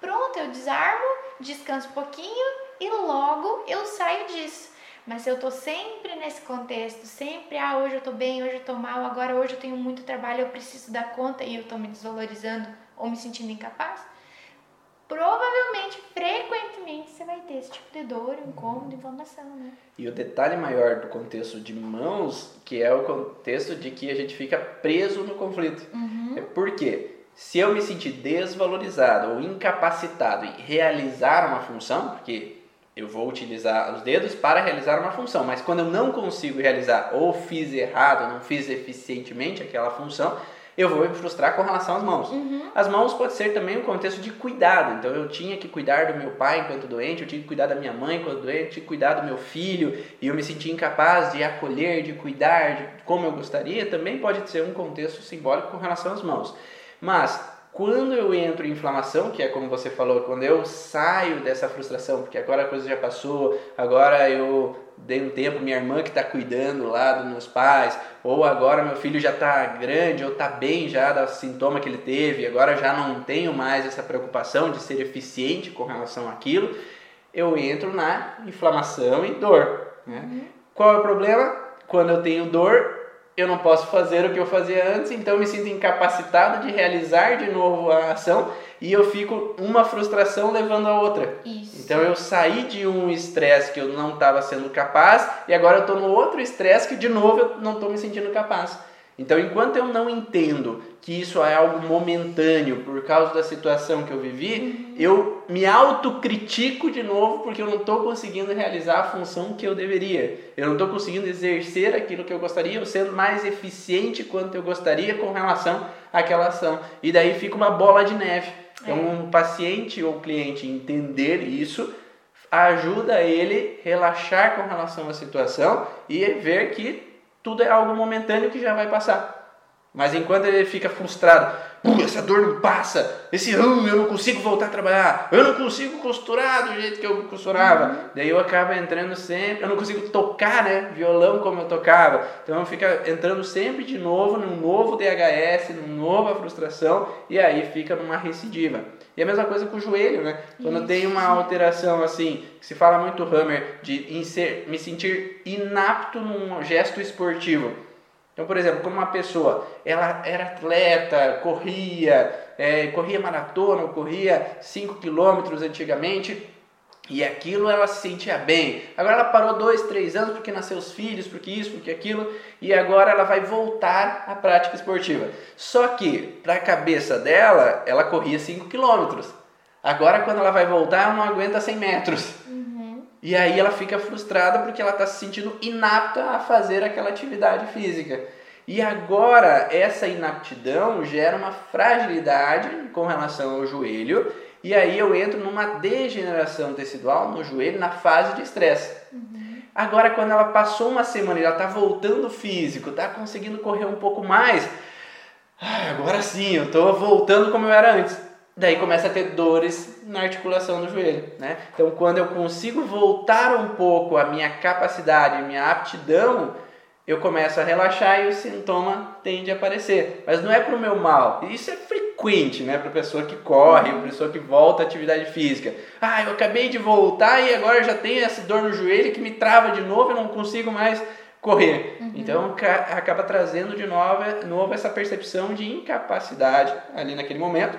pronto, eu desarmo, descanso um pouquinho e logo eu saio disso. Mas se eu tô sempre nesse contexto, sempre, ah, hoje eu tô bem, hoje eu tô mal, agora hoje eu tenho muito trabalho, eu preciso dar conta e eu tô me desvalorizando ou me sentindo incapaz, provavelmente, frequentemente, você vai ter esse tipo de dor, incômodo, inflamação, né? E o detalhe maior do contexto de mãos, que é o contexto de que a gente fica preso no conflito. Uhum. É porque se eu me sentir desvalorizado ou incapacitado em realizar uma função, porque eu vou utilizar os dedos para realizar uma função, mas quando eu não consigo realizar ou fiz errado, não fiz eficientemente aquela função, eu vou me frustrar com relação às mãos. Uhum. As mãos pode ser também um contexto de cuidado. Então eu tinha que cuidar do meu pai enquanto doente, eu tinha que cuidar da minha mãe enquanto doente, eu tinha que cuidar do meu filho e eu me sentia incapaz de acolher, de cuidar de como eu gostaria. Também pode ser um contexto simbólico com relação às mãos. Mas quando eu entro em inflamação, que é como você falou, quando eu saio dessa frustração, porque agora a coisa já passou, agora eu dei um tempo, minha irmã que está cuidando lá dos meus pais, ou agora meu filho já está grande, ou está bem já do sintoma que ele teve, agora já não tenho mais essa preocupação de ser eficiente com relação àquilo, eu entro na inflamação e dor. Né? Uhum. Qual é o problema? Quando eu tenho dor, eu não posso fazer o que eu fazia antes, então eu me sinto incapacitado de realizar de novo a ação e eu fico uma frustração levando a outra. Isso. Então eu saí de um estresse que eu não estava sendo capaz e agora eu estou no outro estresse que de novo eu não estou me sentindo capaz. Então, enquanto eu não entendo que isso é algo momentâneo por causa da situação que eu vivi, uhum. eu me autocritico de novo porque eu não estou conseguindo realizar a função que eu deveria. Eu não estou conseguindo exercer aquilo que eu gostaria, ou sendo mais eficiente quanto eu gostaria com relação àquela ação. E daí fica uma bola de neve. Então, é. um paciente ou cliente entender isso ajuda ele relaxar com relação à situação e ver que tudo é algo momentâneo que já vai passar. Mas enquanto ele fica frustrado, essa dor não passa, esse uh, eu não consigo voltar a trabalhar, eu não consigo costurar do jeito que eu costurava. Uhum. Daí eu acabo entrando sempre, eu não consigo tocar né, violão como eu tocava. Então eu fico entrando sempre de novo num novo DHS, numa nova frustração, e aí fica numa recidiva. E a mesma coisa com o joelho, né? Quando Isso. tem uma alteração assim, que se fala muito Hammer, de me sentir inapto num gesto esportivo. Então, por exemplo, como uma pessoa, ela era atleta, corria, é, corria maratona, corria 5 quilômetros antigamente, E aquilo ela se sentia bem. Agora ela parou dois, três anos porque nasceu os filhos, porque isso, porque aquilo, e agora ela vai voltar à prática esportiva. Só que para a cabeça dela, ela corria 5 quilômetros. Agora quando ela vai voltar, ela não aguenta 100 metros. E aí ela fica frustrada porque ela está se sentindo inapta a fazer aquela atividade física. E agora essa inaptidão gera uma fragilidade com relação ao joelho e aí eu entro numa degeneração tecidual no joelho na fase de estresse. Uhum. Agora, quando ela passou uma semana e ela está voltando físico, está conseguindo correr um pouco mais, agora sim, eu estou voltando como eu era antes. Daí começa a ter dores na articulação do joelho, né? Então, quando eu consigo voltar um pouco a minha capacidade, a minha aptidão, eu começo a relaxar e o sintoma tende a aparecer. Mas não é para o meu mal. Isso é frequente, né? Para pessoa que corre, para pessoa que volta à atividade física. Ah, eu acabei de voltar e agora já tenho essa dor no joelho que me trava de novo e não consigo mais correr. Uhum. Então acaba trazendo de novo, novo essa percepção de incapacidade ali naquele momento,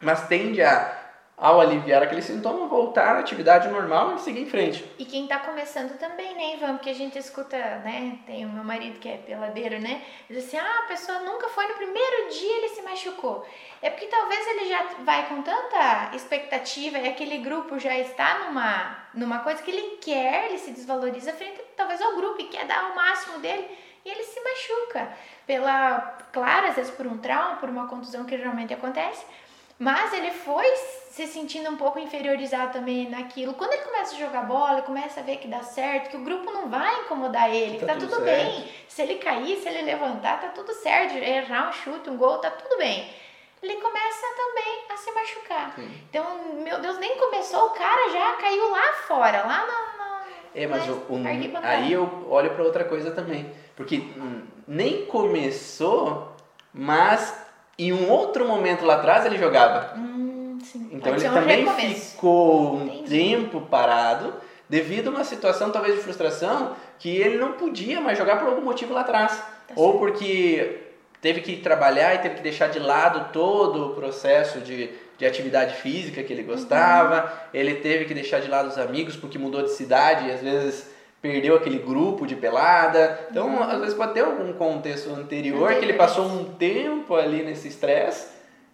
mas tende a ao aliviar aquele sintoma, voltar à atividade normal e seguir em frente. E quem está começando também, né, Ivan? Porque a gente escuta, né? Tem o meu marido que é peladeiro, né? Diz assim: ah, a pessoa nunca foi no primeiro dia ele se machucou. É porque talvez ele já vai com tanta expectativa e aquele grupo já está numa, numa coisa que ele quer, ele se desvaloriza frente talvez ao grupo e quer dar o máximo dele e ele se machuca. Pela, claro, às vezes por um trauma, por uma contusão que geralmente acontece mas ele foi se sentindo um pouco inferiorizado também naquilo. Quando ele começa a jogar bola, começa a ver que dá certo, que o grupo não vai incomodar ele, que tá, tá tudo, tudo bem. Se ele cair, se ele levantar, tá tudo certo. Errar um chute, um gol, tá tudo bem. Ele começa também a se machucar. Sim. Então, meu Deus, nem começou, o cara já caiu lá fora, lá na. na é, mas o, o, aí eu olho para outra coisa também. Porque hum, nem começou, mas em um outro momento lá atrás ele jogava. Hum, então Pode ele um também recomeço. ficou um Entendi. tempo parado devido a uma situação talvez de frustração que ele não podia mais jogar por algum motivo lá atrás. Tá Ou porque teve que trabalhar e teve que deixar de lado todo o processo de, de atividade física que ele gostava, Uhum. ele teve que deixar de lado os amigos porque mudou de cidade e às vezes perdeu aquele grupo de pelada. Então, Uhum. às vezes pode ter algum contexto anterior que ele passou um tempo ali nesse estresse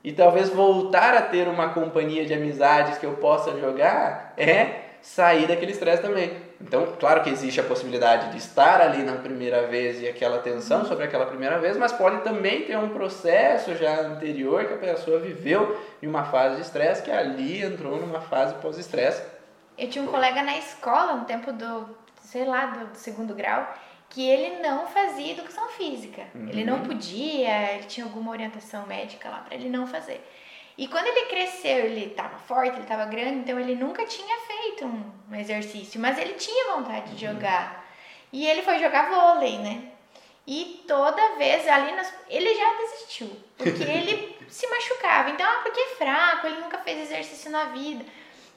e talvez voltar a ter uma companhia de amizades que eu possa jogar é sair daquele estresse também. Então, claro que existe a possibilidade de estar ali na primeira vez e aquela tensão sobre aquela primeira vez, mas pode também ter um processo já anterior que a pessoa viveu em uma fase de estresse que ali entrou numa fase pós-estresse. Eu tinha um colega na escola, no tempo do, sei lá, do, do segundo grau, que ele não fazia educação física. Ele não podia, ele tinha alguma orientação médica lá para ele não fazer. E quando ele cresceu, ele estava forte, ele estava grande, então ele nunca tinha feito um, um exercício, mas ele tinha vontade de jogar. E ele foi jogar vôlei, né? E toda vez ali nas, ele já desistiu, porque ele <laughs> se machucava. Então, ah, porque é fraco, ele nunca fez exercício na vida.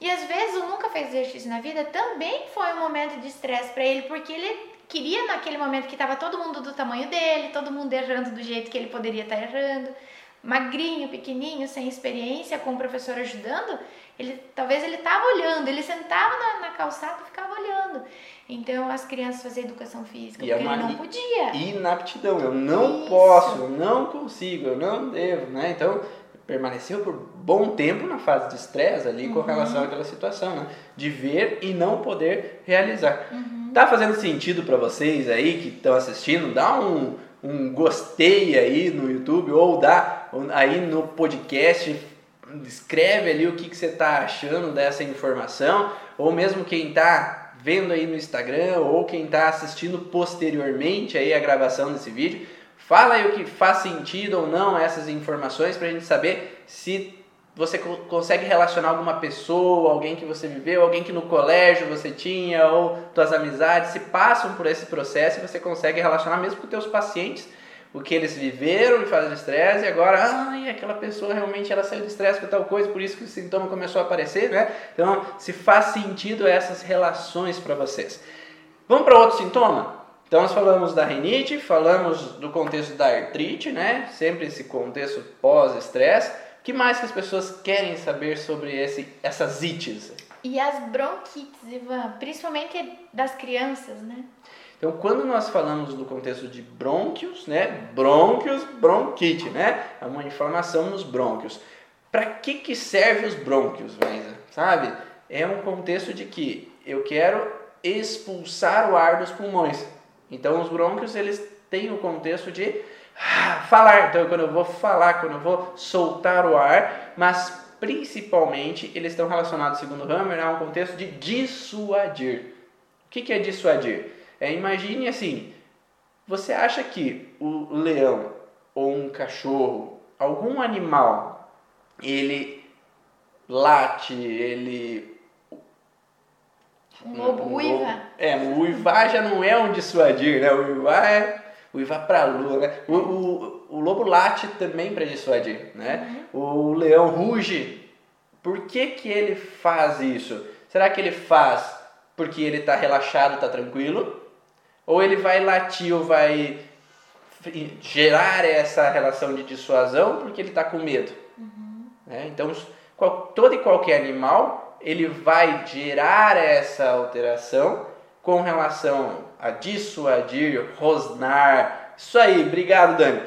E às vezes o nunca fez exercício na vida também foi um momento de estresse para ele, porque ele queria naquele momento que estava todo mundo do tamanho dele, todo mundo errando do jeito que ele poderia estar errando, magrinho, pequenininho, sem experiência, com o professor ajudando, ele talvez ele estava olhando, ele sentava na, na calçada e ficava olhando. Então as crianças faziam educação física, E é porque uma ele não podia. inaptidão. Eu não Isso. posso, eu não consigo, eu não devo, né? Então, permaneceu por bom tempo na fase de estresse ali com relação àquela situação, né? De ver e não poder realizar. Tá fazendo sentido para vocês aí que estão assistindo? Dá um, um gostei aí no YouTube ou dá aí no podcast, escreve ali o que, que você tá achando dessa informação, ou mesmo quem tá vendo aí no Instagram ou quem está assistindo posteriormente aí a gravação desse vídeo, fala aí o que faz sentido ou não essas informações para a gente saber se você co- consegue relacionar alguma pessoa, alguém que você viveu, alguém que no colégio você tinha ou tuas amizades se passam por esse processo e você consegue relacionar mesmo com teus pacientes o que eles viveram em fase de estresse e agora, ai, aquela pessoa realmente ela saiu do estresse por tal coisa, por isso que o sintoma começou a aparecer, né? Então, se faz sentido essas relações para vocês. Vamos para outro sintoma? Então, nós falamos da rinite, falamos do contexto da artrite, né? Sempre esse contexto pós-estresse. O que mais que as pessoas querem saber sobre esse, essas ites? E as bronquites, Ivan, principalmente das crianças, né? Então, quando nós falamos no contexto de brônquios, né? Brônquios, bronquite, né? É uma inflamação nos brônquios. Para que que serve os brônquios, Vanessa? Sabe? É um contexto de que eu quero expulsar o ar dos pulmões. Então, os brônquios, eles têm o contexto de falar. Então, quando eu vou falar, quando eu vou soltar o ar, mas principalmente eles estão relacionados, segundo Hammer, a um contexto de dissuadir. O que, é dissuadir? É, imagine assim, você acha que o leão ou um cachorro, algum animal, ele late, ele um lobo uiva. É, o uivar já não é um dissuadir, né? O uivar é uivar para a lua, né? O, o, o lobo late também para dissuadir, né? Uhum. O leão ruge. Por que, que ele faz isso? Será que ele faz porque ele está relaxado, está tranquilo? Ou ele vai latir ou vai gerar essa relação de dissuasão porque ele está com medo? Uhum. Né? Então, qual, todo e qualquer animal ele vai gerar essa alteração com relação a dissuadir, rosnar. Isso aí, obrigado, Dani.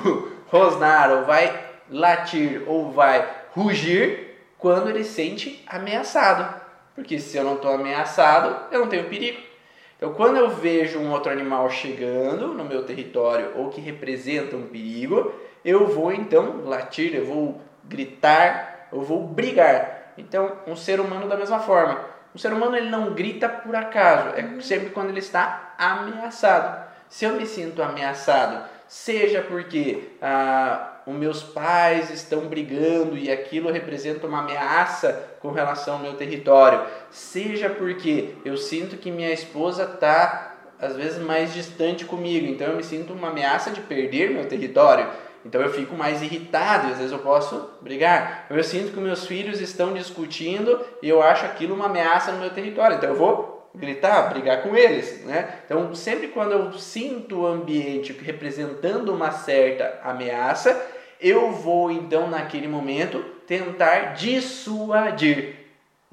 <laughs> rosnar, ou vai latir, ou vai rugir quando ele sente ameaçado. Porque se eu não estou ameaçado, eu não tenho perigo. Então, quando eu vejo um outro animal chegando no meu território ou que representa um perigo, eu vou então latir, eu vou gritar, eu vou brigar. Então, um ser humano da mesma forma. O ser humano ele não grita por acaso, é sempre quando ele está ameaçado. Se eu me sinto ameaçado, seja porque ah, os meus pais estão brigando e aquilo representa uma ameaça com relação ao meu território, seja porque eu sinto que minha esposa está às vezes mais distante comigo, então eu me sinto uma ameaça de perder meu território. Então eu fico mais irritado e às vezes eu posso brigar. Eu sinto que meus filhos estão discutindo e eu acho aquilo uma ameaça no meu território. Então eu vou gritar, brigar com eles, né? Então sempre quando eu sinto o ambiente representando uma certa ameaça, eu vou então naquele momento tentar dissuadir.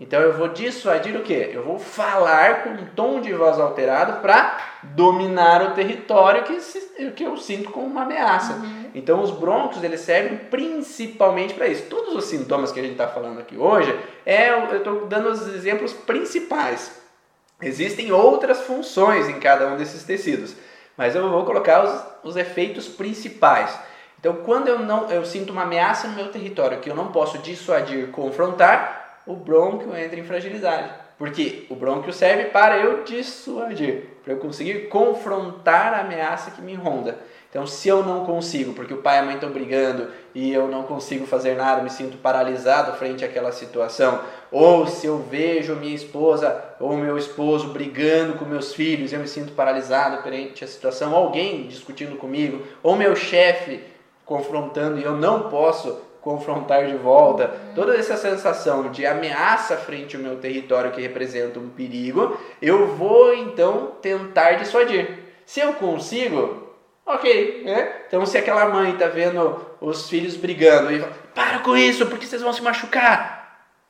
Então eu vou dissuadir o quê? Eu vou falar com um tom de voz alterado para dominar o território que, se, que eu sinto como uma ameaça. Uhum. Então os broncos eles servem principalmente para isso. Todos os sintomas que a gente está falando aqui hoje, é, eu estou dando os exemplos principais. Existem outras funções em cada um desses tecidos, mas eu vou colocar os, os efeitos principais. Então, quando eu não eu sinto uma ameaça no meu território que eu não posso dissuadir, confrontar, o brônquio entra em fragilidade. Porque o brônquio serve para eu dissuadir, para eu conseguir confrontar a ameaça que me ronda. Então, se eu não consigo, porque o pai e a mãe estão brigando e eu não consigo fazer nada, me sinto paralisado frente àquela situação, ou se eu vejo minha esposa ou meu esposo brigando com meus filhos, eu me sinto paralisado perante a situação, alguém discutindo comigo, ou meu chefe confrontando e eu não posso confrontar de volta, toda essa sensação de ameaça frente ao meu território que representa um perigo, eu vou então tentar dissuadir. Se eu consigo, ok, né? Então se aquela mãe está vendo os filhos brigando e fala, para com isso, porque vocês vão se machucar.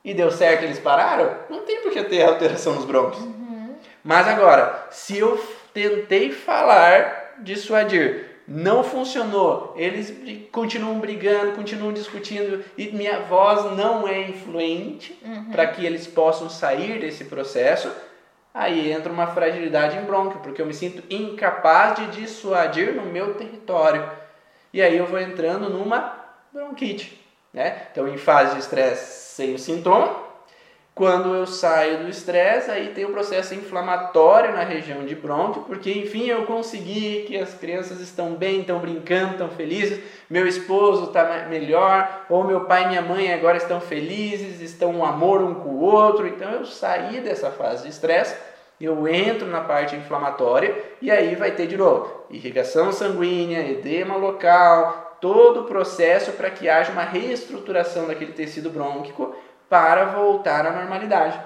E deu certo, eles pararam, não tem por que ter alteração nos broncos. Uhum. Mas agora, se eu tentei falar, dissuadir, não funcionou, eles continuam brigando, continuam discutindo e minha voz não é influente uhum. para que eles possam sair desse processo, aí entra uma fragilidade em brônquio, porque eu me sinto incapaz de dissuadir no meu território. E aí eu vou entrando numa bronquite, né? Então em fase de estresse sem o sintoma, quando eu saio do estresse, aí tem um processo inflamatório na região de brônquio, porque enfim eu consegui que as crianças estão bem, estão brincando, estão felizes, meu esposo está melhor, ou meu pai e minha mãe agora estão felizes, estão um amor um com o outro. Então eu saí dessa fase de estresse, eu entro na parte inflamatória e aí vai ter de novo irrigação sanguínea, edema local, todo o processo para que haja uma reestruturação daquele tecido brônquico para voltar à normalidade.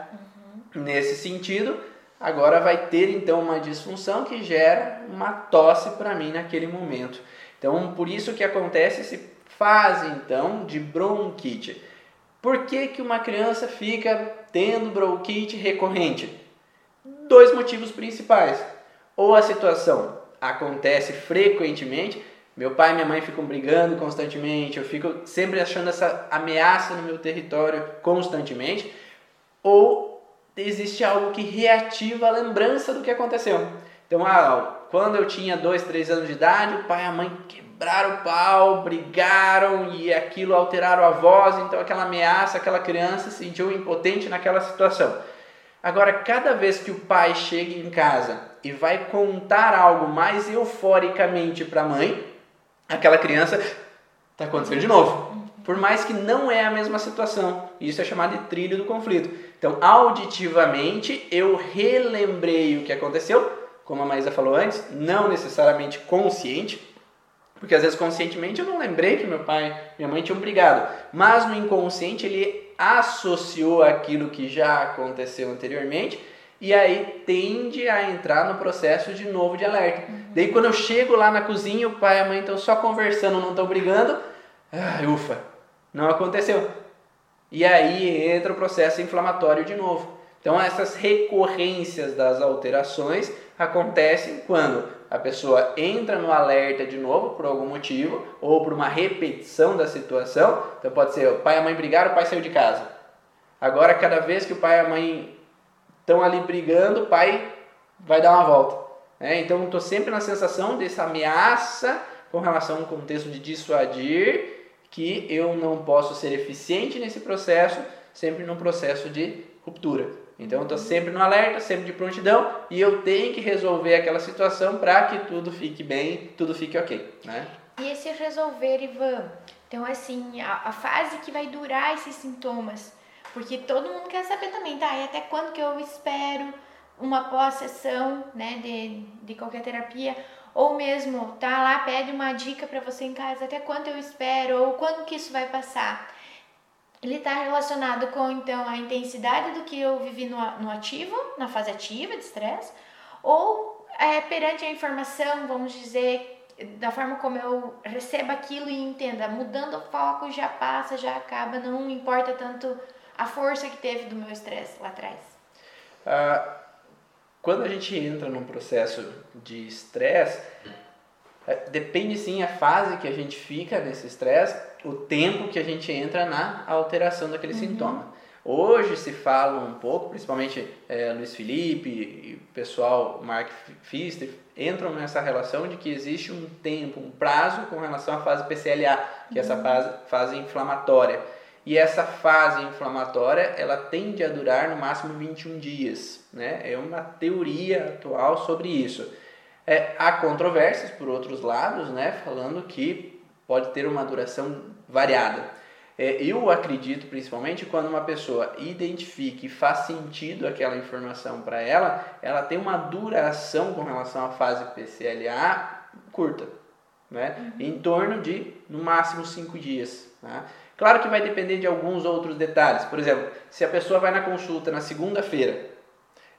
Uhum. Nesse sentido, agora vai ter então uma disfunção que gera uma tosse para mim naquele momento. Então, por isso que acontece esse fase então de bronquite. Por que, que uma criança fica tendo bronquite recorrente? Dois motivos principais. Ou a situação acontece frequentemente, meu pai e minha mãe ficam brigando constantemente, eu fico sempre achando essa ameaça no meu território constantemente, ou existe algo que reativa a lembrança do que aconteceu. Então, ah, quando eu tinha dois, três anos de idade, o pai e a mãe quebraram o pau, brigaram e aquilo alteraram a voz, então aquela ameaça, aquela criança se sentiu impotente naquela situação. Agora, cada vez que o pai chega em casa e vai contar algo mais euforicamente para a mãe, aquela criança está acontecendo de novo. Por mais que não é a mesma situação. Isso é chamado de trilho do conflito. Então, auditivamente, eu relembrei o que aconteceu, como a Maísa falou antes, não necessariamente consciente, porque às vezes conscientemente eu não lembrei que meu pai e minha mãe tinham brigado, mas no inconsciente ele associou aquilo que já aconteceu anteriormente e aí tende a entrar no processo de novo de alerta. Uhum. Daí quando eu chego lá na cozinha, o pai e a mãe estão só conversando, não estão brigando, ah, ufa, não aconteceu. E aí entra o processo inflamatório de novo. Então essas recorrências das alterações acontecem quando a pessoa entra no alerta de novo por algum motivo ou por uma repetição da situação. Então pode ser o pai e a mãe brigaram, o pai saiu de casa. Agora cada vez que o pai e a mãe estão ali brigando, o pai vai dar uma volta. Né? Então estou sempre na sensação dessa ameaça com relação ao contexto de dissuadir que eu não posso ser eficiente nesse processo, sempre num processo de ruptura. Então estou sempre no alerta, sempre de prontidão e eu tenho que resolver aquela situação para que tudo fique bem, tudo fique ok, né? E esse resolver, Ivan, então assim, a, a fase que vai durar esses sintomas, porque todo mundo quer saber também, tá? E até quando que eu espero uma pós-sessão, né, de, de qualquer terapia, ou mesmo tá lá, pede uma dica para você em casa, até quando eu espero, ou quando que isso vai passar ele está relacionado com então a intensidade do que eu vivi no, no ativo, na fase ativa de estresse, ou é, perante a informação, vamos dizer, da forma como eu recebo aquilo e entenda, mudando o foco já passa, já acaba, não importa tanto a força que teve do meu estresse lá atrás. Ah, quando a gente entra num processo de estresse, é, depende sim a fase que a gente fica nesse estresse o tempo que a gente entra na alteração daquele uhum. sintoma. Hoje se fala um pouco, principalmente é, Luiz Felipe e o pessoal, Mark Pfister, entram nessa relação de que existe um tempo, um prazo com relação à fase PCLA, que é essa uhum. fase, fase inflamatória. E essa fase inflamatória, ela tende a durar no máximo 21 dias. Né? É uma teoria atual sobre isso. É, há controvérsias, por outros lados, né? falando que pode ter uma duração variada. É, eu acredito principalmente quando uma pessoa identifica e faz sentido aquela informação para ela, ela tem uma duração com relação à fase PCLA curta, né? Uhum. em torno de no máximo 5 dias. Né? Claro que vai depender de alguns outros detalhes. Por exemplo, se a pessoa vai na consulta na segunda-feira,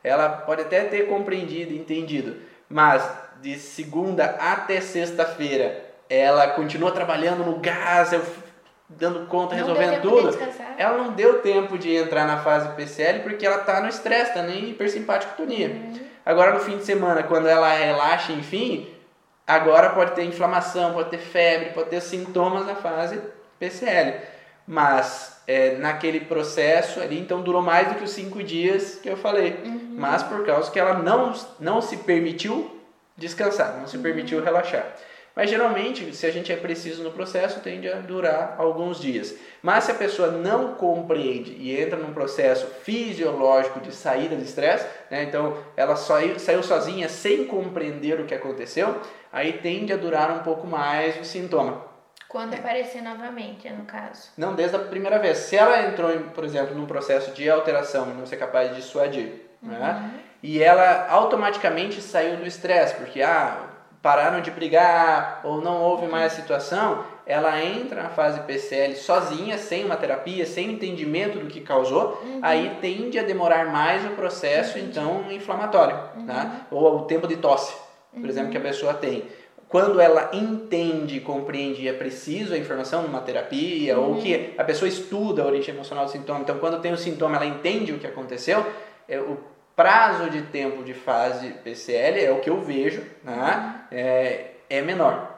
ela pode até ter compreendido, entendido, mas de segunda até sexta-feira ela continua trabalhando no gás, dando conta, não resolvendo tudo. ela não deu tempo de entrar na fase PCL porque ela tá no estresse, tá nem hipersimpaticotonia. Uhum. Agora no fim de semana, quando ela relaxa, enfim, agora pode ter inflamação, pode ter febre, pode ter sintomas da fase PCL. Mas é, naquele processo ali, então durou mais do que os cinco dias que eu falei. Uhum. Mas por causa que ela não, não se permitiu descansar, não se uhum. permitiu relaxar. Mas geralmente, se a gente é preciso no processo, tende a durar alguns dias. Mas se a pessoa não compreende e entra num processo fisiológico de saída do estresse, né, então ela saiu, saiu sozinha sem compreender o que aconteceu, aí tende a durar um pouco mais o sintoma. Quando aparecer novamente, no caso? Não, desde a primeira vez. Se ela entrou, por exemplo, num processo de alteração e não ser capaz de dissuadir, né, uhum. né? E ela automaticamente saiu do estresse, porque ah, pararam de brigar ou não houve mais a situação, ela entra na fase PCL sozinha, sem uma terapia, sem entendimento do que causou, uhum. aí tende a demorar mais o processo, uhum. então, inflamatório, uhum. né? ou o tempo de tosse, por exemplo, que a uhum. pessoa tem. Quando ela entende, compreende e é preciso a informação numa terapia, uhum. ou que a pessoa estuda a origem emocional do sintoma, então quando tem o sintoma ela entende o que aconteceu, é, o prazo de tempo de fase PCL é o que eu vejo, né? é, é menor.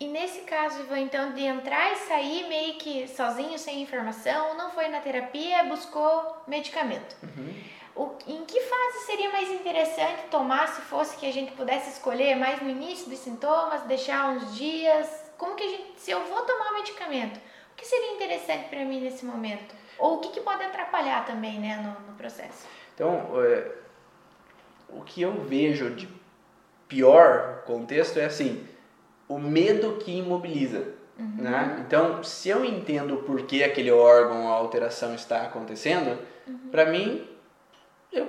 E nesse caso, Ivan, então, de entrar e sair meio que sozinho, sem informação, não foi na terapia, buscou medicamento. Uhum. O, em que fase seria mais interessante tomar se fosse que a gente pudesse escolher mais no início dos sintomas, deixar uns dias? Como que a gente, se eu vou tomar o medicamento, o que seria interessante para mim nesse momento? Ou o que, que pode atrapalhar também né, no, no processo? Então, é, o que eu vejo de pior contexto é assim, o medo que imobiliza. Uhum. Né? Então, se eu entendo por que aquele órgão, a alteração está acontecendo, uhum. para mim, eu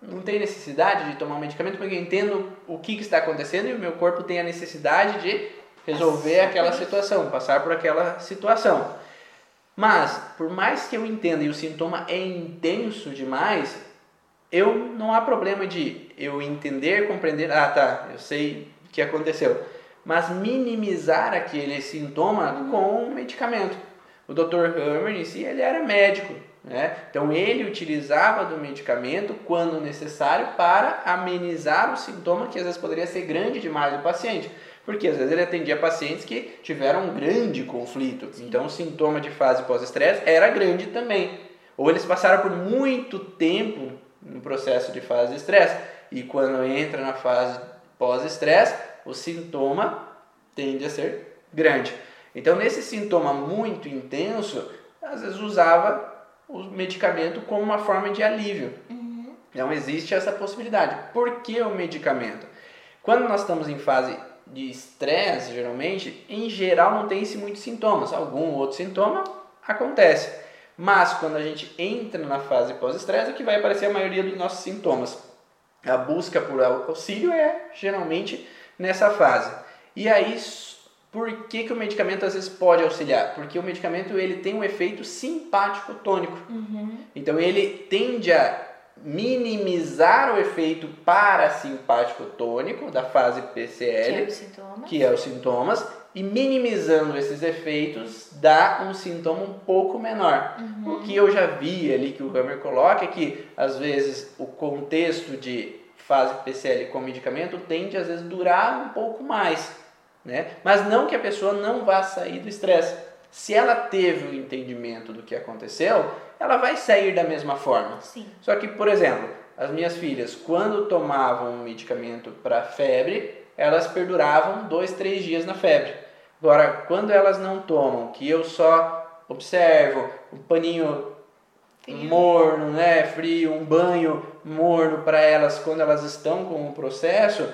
não tenho necessidade de tomar um medicamento porque eu entendo o que, que está acontecendo e o meu corpo tem a necessidade de resolver aquela situação, passar por aquela situação. Mas, por mais que eu entenda e o sintoma é intenso demais, eu não há problema de eu entender, compreender, ah tá, eu sei o que aconteceu mas minimizar aquele sintoma com um medicamento. O Dr. Hammer em si, ele era médico, né? Então ele utilizava do medicamento quando necessário para amenizar o sintoma que às vezes poderia ser grande demais do paciente. Porque às vezes ele atendia pacientes que tiveram um grande conflito. Então o sintoma de fase pós-estresse era grande também. Ou eles passaram por muito tempo no processo de fase de estresse. E quando entra na fase pós-estresse, o sintoma tende a ser grande. Então, nesse sintoma muito intenso, às vezes usava o medicamento como uma forma de alívio. Uhum. Então, existe essa possibilidade. Por que o medicamento? Quando nós estamos em fase de estresse, geralmente, em geral não tem-se muitos sintomas. Algum outro sintoma acontece. Mas quando a gente entra na fase pós-estresse, é que vai aparecer a maioria dos nossos sintomas. A busca por auxílio é geralmente nessa fase. E aí, por que, que o medicamento às vezes pode auxiliar? Porque o medicamento ele tem um efeito simpático tônico. Uhum. Então ele tende a minimizar o efeito parasimpático tônico da fase PCL, que é, é os sintomas, e minimizando esses efeitos dá um sintoma um pouco menor. Uhum. O que eu já vi ali que o Hammer coloca é que às vezes o contexto de fase PCL com medicamento tende às vezes durar um pouco mais, né? Mas não que a pessoa não vá sair do estresse. Se ela teve o entendimento do que aconteceu, ela vai sair da mesma forma. Sim. Só que, por exemplo, as minhas filhas, quando tomavam um medicamento para febre, elas perduravam dois, três dias na febre. Agora, quando elas não tomam, que eu só observo um paninho morno, né, frio, um banho morno para elas quando elas estão com o processo,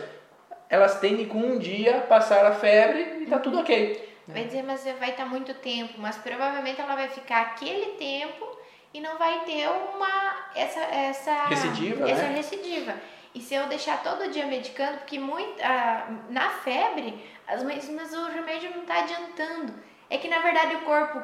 elas tendem com um dia passar a febre e tá tudo ok. Vai dizer, mas vai estar muito tempo, mas provavelmente ela vai ficar aquele tempo e não vai ter uma essa essa recidiva, essa né? recidiva. E se eu deixar todo dia medicando, porque muito, ah, na febre, as mas o remédio não está adiantando. É que na verdade o corpo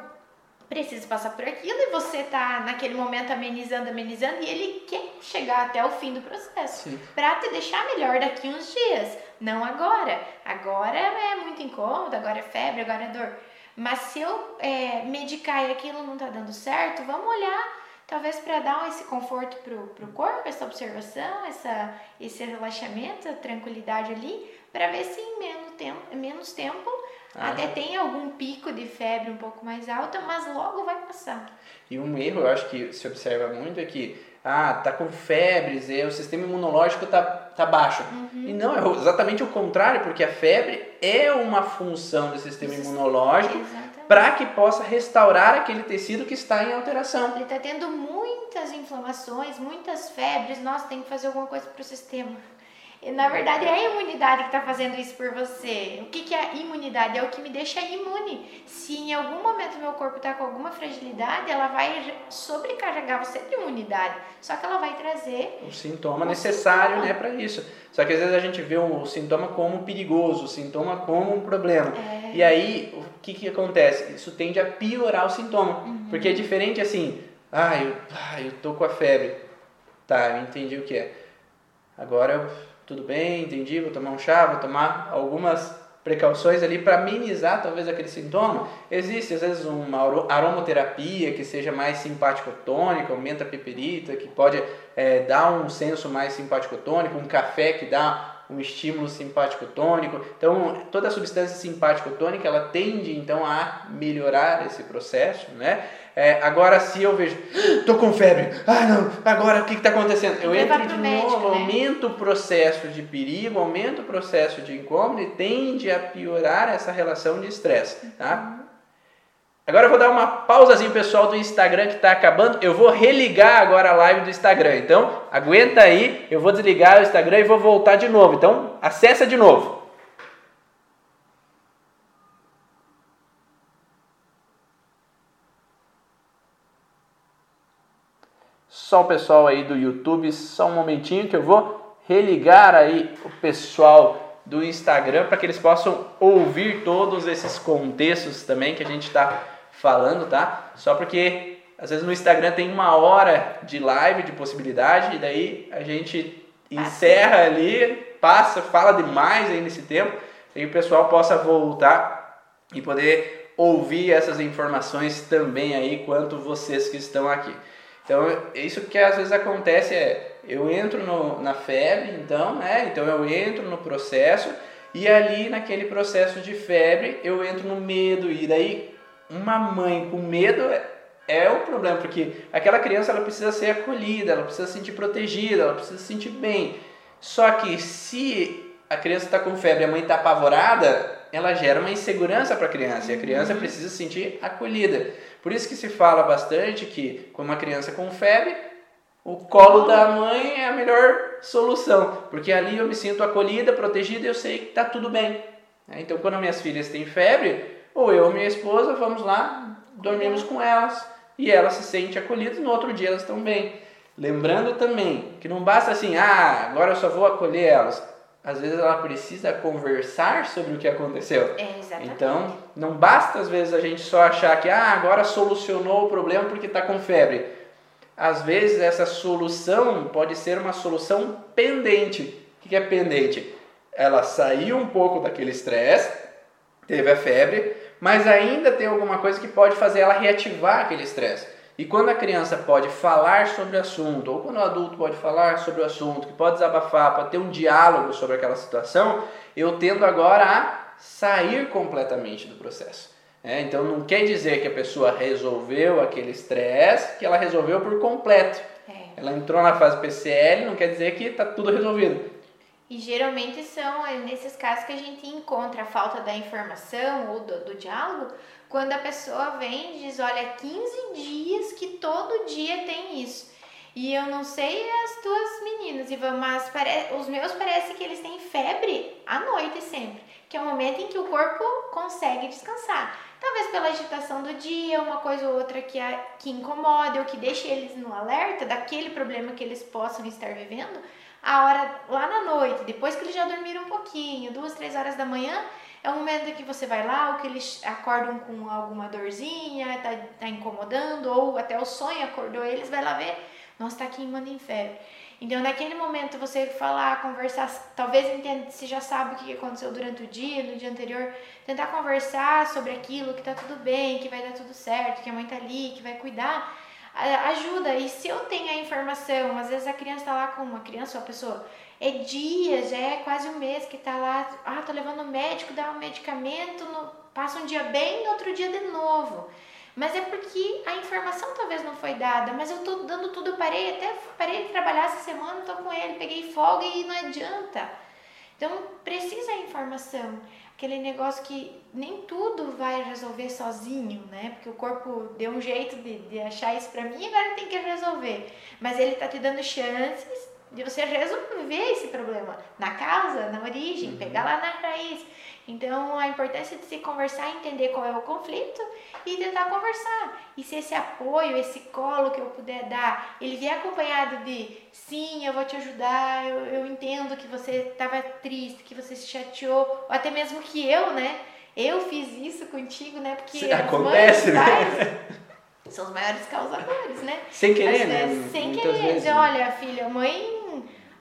precisa passar por aquilo e você tá naquele momento amenizando, amenizando e ele quer chegar até o fim do processo para te deixar melhor daqui uns dias, não agora. Agora é muito incômodo, agora é febre, agora é dor. Mas se eu é, medicar e aquilo não tá dando certo, vamos olhar talvez para dar esse conforto pro, pro corpo, essa observação, essa, esse relaxamento, essa tranquilidade ali, para ver se em menos tempo, menos tempo ah. Até tem algum pico de febre um pouco mais alta, mas logo vai passar. E um erro, eu acho que se observa muito é que, ah, tá com febres, e o sistema imunológico tá, tá baixo. Uhum. E não, é exatamente o contrário, porque a febre é uma função do sistema imunológico para que possa restaurar aquele tecido que está em alteração. Ele está tendo muitas inflamações, muitas febres, nossa, tem que fazer alguma coisa para o sistema. Na verdade, é a imunidade que está fazendo isso por você. O que, que é a imunidade? É o que me deixa imune. Se em algum momento meu corpo está com alguma fragilidade, ela vai sobrecarregar você de imunidade. Só que ela vai trazer o sintoma um necessário, sintoma. né, para isso. Só que às vezes a gente vê o sintoma como perigoso, o sintoma como um problema. É. E aí, o que, que acontece? Isso tende a piorar o sintoma. Uhum. Porque é diferente assim, ah eu, ah, eu tô com a febre. Tá, eu entendi o que é. Agora eu tudo bem, entendi, vou tomar um chá, vou tomar algumas precauções ali para minimizar talvez aquele sintoma. Existe às vezes uma aromoterapia que seja mais simpático-tônica, aumenta a peperita, que pode é, dar um senso mais simpático-tônico, um café que dá um estímulo simpático tônico. Então, toda substância simpático tônica ela tende então a melhorar esse processo, né? É, agora, se eu vejo, tô com febre, ah não, agora o que está acontecendo? Eu entro de médico, novo, né? aumento o processo de perigo, aumento o processo de incômodo e tende a piorar essa relação de estresse, tá? Agora eu vou dar uma pausazinha pessoal do Instagram que está acabando. Eu vou religar agora a live do Instagram. Então, aguenta aí, eu vou desligar o Instagram e vou voltar de novo. Então, acessa de novo. Só o pessoal aí do YouTube, só um momentinho que eu vou religar aí o pessoal do Instagram para que eles possam ouvir todos esses contextos também que a gente está falando, tá? Só porque às vezes no Instagram tem uma hora de live, de possibilidade, e daí a gente encerra ali, passa, fala demais aí nesse tempo, e o pessoal possa voltar e poder ouvir essas informações também aí, quanto vocês que estão aqui. Então, isso que às vezes acontece é, eu entro no, na febre, então, né? Então eu entro no processo e ali naquele processo de febre eu entro no medo e daí uma mãe com medo é, é o problema, porque aquela criança ela precisa ser acolhida, ela precisa se sentir protegida, ela precisa se sentir bem. Só que se a criança está com febre e a mãe está apavorada, ela gera uma insegurança para a criança e a criança uhum. precisa se sentir acolhida. Por isso que se fala bastante que com uma criança com febre, o colo da mãe é a melhor solução, porque ali eu me sinto acolhida, protegida e eu sei que está tudo bem. Então, quando minhas filhas têm febre, ou eu ou minha esposa vamos lá, dormimos com elas e elas se sentem acolhidas no outro dia elas estão bem. Lembrando também que não basta assim, ah, agora eu só vou acolher elas. Às vezes ela precisa conversar sobre o que aconteceu. É, exatamente. Então, não basta às vezes a gente só achar que ah, agora solucionou o problema porque está com febre. Às vezes essa solução pode ser uma solução pendente. O que é pendente? Ela saiu um pouco daquele estresse, teve a febre, mas ainda tem alguma coisa que pode fazer ela reativar aquele estresse. E quando a criança pode falar sobre o assunto, ou quando o adulto pode falar sobre o assunto, que pode desabafar, pode ter um diálogo sobre aquela situação, eu tendo agora a sair completamente do processo. É, então não quer dizer que a pessoa resolveu aquele estresse, que ela resolveu por completo. É. Ela entrou na fase PCL, não quer dizer que está tudo resolvido. E geralmente são nesses casos que a gente encontra a falta da informação ou do, do diálogo, quando a pessoa vem e diz: Olha, 15 dias que todo dia tem isso. E eu não sei as tuas meninas, Ivan, mas pare... os meus parece que eles têm febre à noite sempre, que é o momento em que o corpo consegue descansar. Talvez pela agitação do dia, uma coisa ou outra que, a... que incomoda ou que deixe eles no alerta daquele problema que eles possam estar vivendo a hora lá na noite, depois que eles já dormiram um pouquinho, duas, três horas da manhã, é o momento que você vai lá, ou que eles acordam com alguma dorzinha, tá, tá incomodando, ou até o sonho acordou eles, vai lá ver, nossa, tá aqui em febre. Então, naquele momento, você falar, conversar, talvez entenda, se já sabe o que aconteceu durante o dia, no dia anterior, tentar conversar sobre aquilo, que tá tudo bem, que vai dar tudo certo, que a mãe tá ali, que vai cuidar, ajuda. E se eu tenho a informação, às vezes a criança está lá com uma criança ou a pessoa, é dias, é quase um mês que está lá, ah, tô levando o médico, dá um medicamento, no, passa um dia bem, no outro dia de novo. Mas é porque a informação talvez não foi dada, mas eu tô dando tudo, eu parei, até parei de trabalhar essa semana, tô com ele, peguei folga e não adianta. Então precisa a informação aquele negócio que nem tudo vai resolver sozinho, né? Porque o corpo deu um jeito de, de achar isso pra mim e agora tem que resolver. Mas ele tá te dando chances de você resolver esse problema na causa, na origem, uhum. pegar lá na raiz. Então, a importância de se conversar, entender qual é o conflito e tentar conversar. E se esse apoio, esse colo que eu puder dar, ele vier acompanhado de sim, eu vou te ajudar, eu, eu entendo que você estava triste, que você se chateou, ou até mesmo que eu, né? Eu fiz isso contigo, né? Porque acontece, né? <laughs> são os maiores causadores, né? Sem querer, né? Sem Muitas querer. Vezes, né? olha, filha, mãe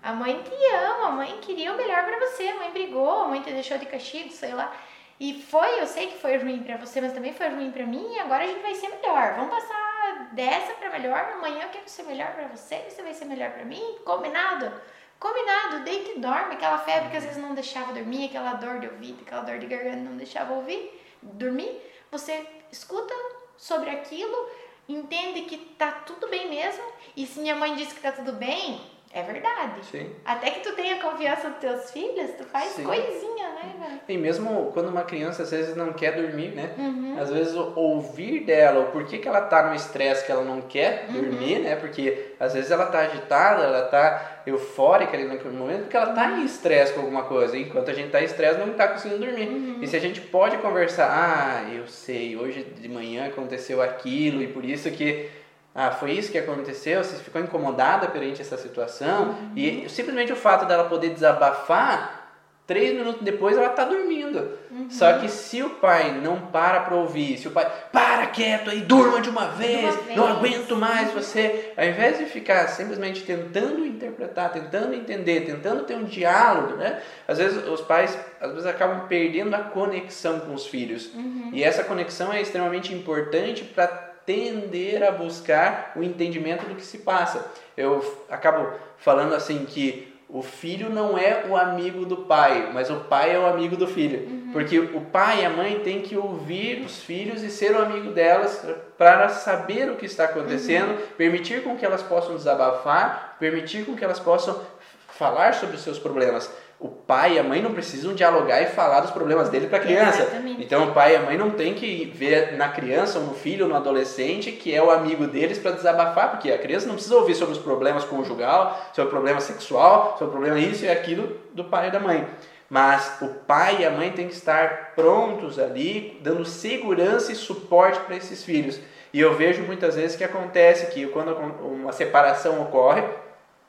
A mãe te ama, a mãe queria o melhor para você, a mãe brigou, a mãe te deixou de castigo, sei lá. E foi, eu sei que foi ruim para você, mas também foi ruim para mim, agora a gente vai ser melhor. Vamos passar dessa para melhor, amanhã eu quero ser melhor para você, você vai ser melhor para mim, combinado? Combinado, deita e dorme, aquela febre que às vezes não deixava dormir, aquela dor de ouvido, aquela dor de garganta não deixava ouvir, dormir. Você escuta sobre aquilo, entende que tá tudo bem mesmo, e se minha mãe disse que tá tudo bem, é verdade. Sim. Até que tu tenha confiança nos teus filhos, tu faz Sim. coisinha, né, velho? E mesmo quando uma criança às vezes não quer dormir, né? Uhum. Às vezes ouvir dela, o porquê que ela tá no estresse que ela não quer Uhum. dormir, né? Porque às vezes ela tá agitada, ela tá eufórica ali naquele momento, porque ela tá em estresse com alguma coisa. Enquanto a gente tá em estresse, não tá conseguindo dormir. Uhum. E se a gente pode conversar, ah, eu sei, hoje de manhã aconteceu aquilo e por isso que ah, foi isso que aconteceu, você ficou incomodada perante essa situação e simplesmente o fato dela poder desabafar, três minutos depois ela tá dormindo. Só que se o pai não para pra ouvir, se o pai para quieto aí, durma de uma vez, vez. não aguento mais você, ao invés de ficar simplesmente tentando interpretar, tentando entender, tentando ter um diálogo, né? Às vezes os pais às vezes acabam perdendo a conexão com os filhos. E essa conexão é extremamente importante para tender a buscar o entendimento do que se passa. Eu acabo falando assim que o filho não é o amigo do pai, mas o pai é o amigo do filho. Porque o pai e a mãe têm que ouvir os filhos e ser o amigo delas para saber o que está acontecendo, permitir com que elas possam desabafar, permitir com que elas possam falar sobre os seus problemas. O pai e a mãe não precisam dialogar e falar dos problemas dele para a criança. Exatamente. Então o pai e a mãe não tem que ver na criança, ou no filho, ou no adolescente, que é o amigo deles para desabafar, porque a criança não precisa ouvir sobre os problemas conjugal, sobre o problema sexual, sobre o problema isso e aquilo do pai e da mãe. Mas o pai e a mãe têm que estar prontos ali, dando segurança e suporte para esses filhos. E eu vejo muitas vezes que acontece que quando uma separação ocorre,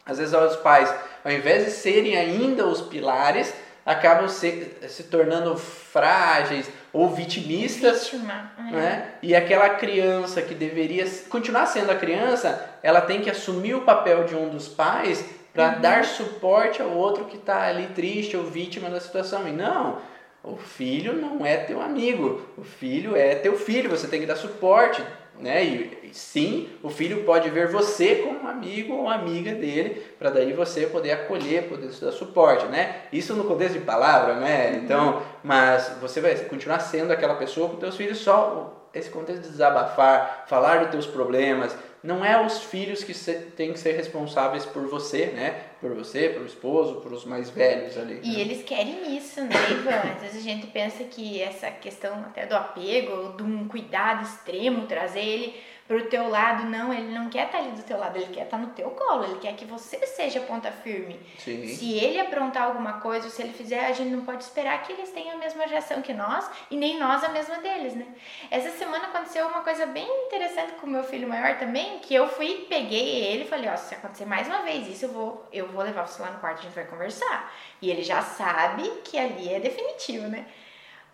às vezes os pais, ao invés de serem ainda os pilares, acabam se, se tornando frágeis ou vitimistas, Vítima. é. né? E aquela criança que deveria continuar sendo a criança, ela tem que assumir o papel de um dos pais para dar suporte ao outro que está ali triste ou vítima da situação. E não, o filho não é teu amigo, o filho é teu filho, você tem que dar suporte, né? E, sim, o filho pode ver você como um amigo ou amiga dele, para daí você poder acolher, poder dar suporte, né? Isso no contexto de palavra, né? Então, mas você vai continuar sendo aquela pessoa com teus filhos só esse contexto de desabafar, falar dos teus problemas, não é os filhos que têm que ser responsáveis por você, né? Por você, pelo esposo, por os mais velhos ali. E né? eles querem isso, né, Ivan? Às vezes a gente pensa que essa questão até do apego, de um cuidado extremo, trazer ele pro teu lado, não, ele não quer estar ali do teu lado, ele quer estar no teu colo, ele quer que você seja ponta firme. Sim. Se ele aprontar alguma coisa, se ele fizer, a gente não pode esperar que eles tenham a mesma reação que nós e nem nós a mesma deles, né? Essa semana aconteceu uma coisa bem interessante com o meu filho maior também, que eu fui, peguei ele e falei, ó, se acontecer mais uma vez isso, eu vou, eu vou levar você lá no quarto, a gente vai conversar. E ele já sabe que ali é definitivo, né?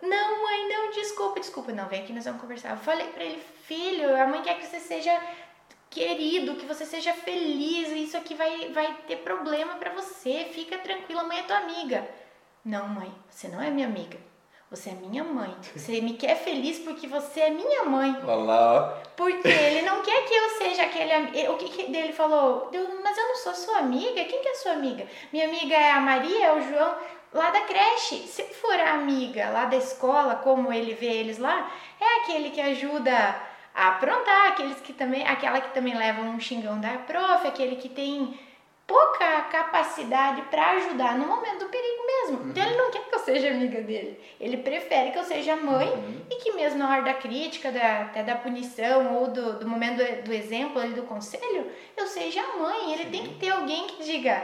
Não, mãe, não, desculpa, desculpa. Não, vem aqui, nós vamos conversar. Eu falei pra ele, filho, a mãe quer que você seja querido, que você seja feliz, isso aqui vai, vai ter problema pra você, fica tranquila, a mãe é tua amiga. Não, mãe, você não é minha amiga. Você é minha mãe. Você me quer feliz porque você é minha mãe. Olha lá, ó. Porque ele não quer que eu seja aquele amigo. O que, que dele falou? Mas eu não sou sua amiga? Quem que é sua amiga? Minha amiga é a Maria, é o João, lá da creche. Se for a amiga lá da escola, como ele vê eles lá, é aquele que ajuda a aprontar, aqueles que também, aquela que também leva um xingão da prof, aquele que tem pouca capacidade para ajudar no momento do perigo mesmo. Então ele não quer que eu seja amiga dele. Ele prefere que eu seja mãe e que mesmo na hora da crítica, da, até da punição ou do, do momento do, do exemplo ali do conselho, eu seja a mãe. Ele tem que ter alguém que diga,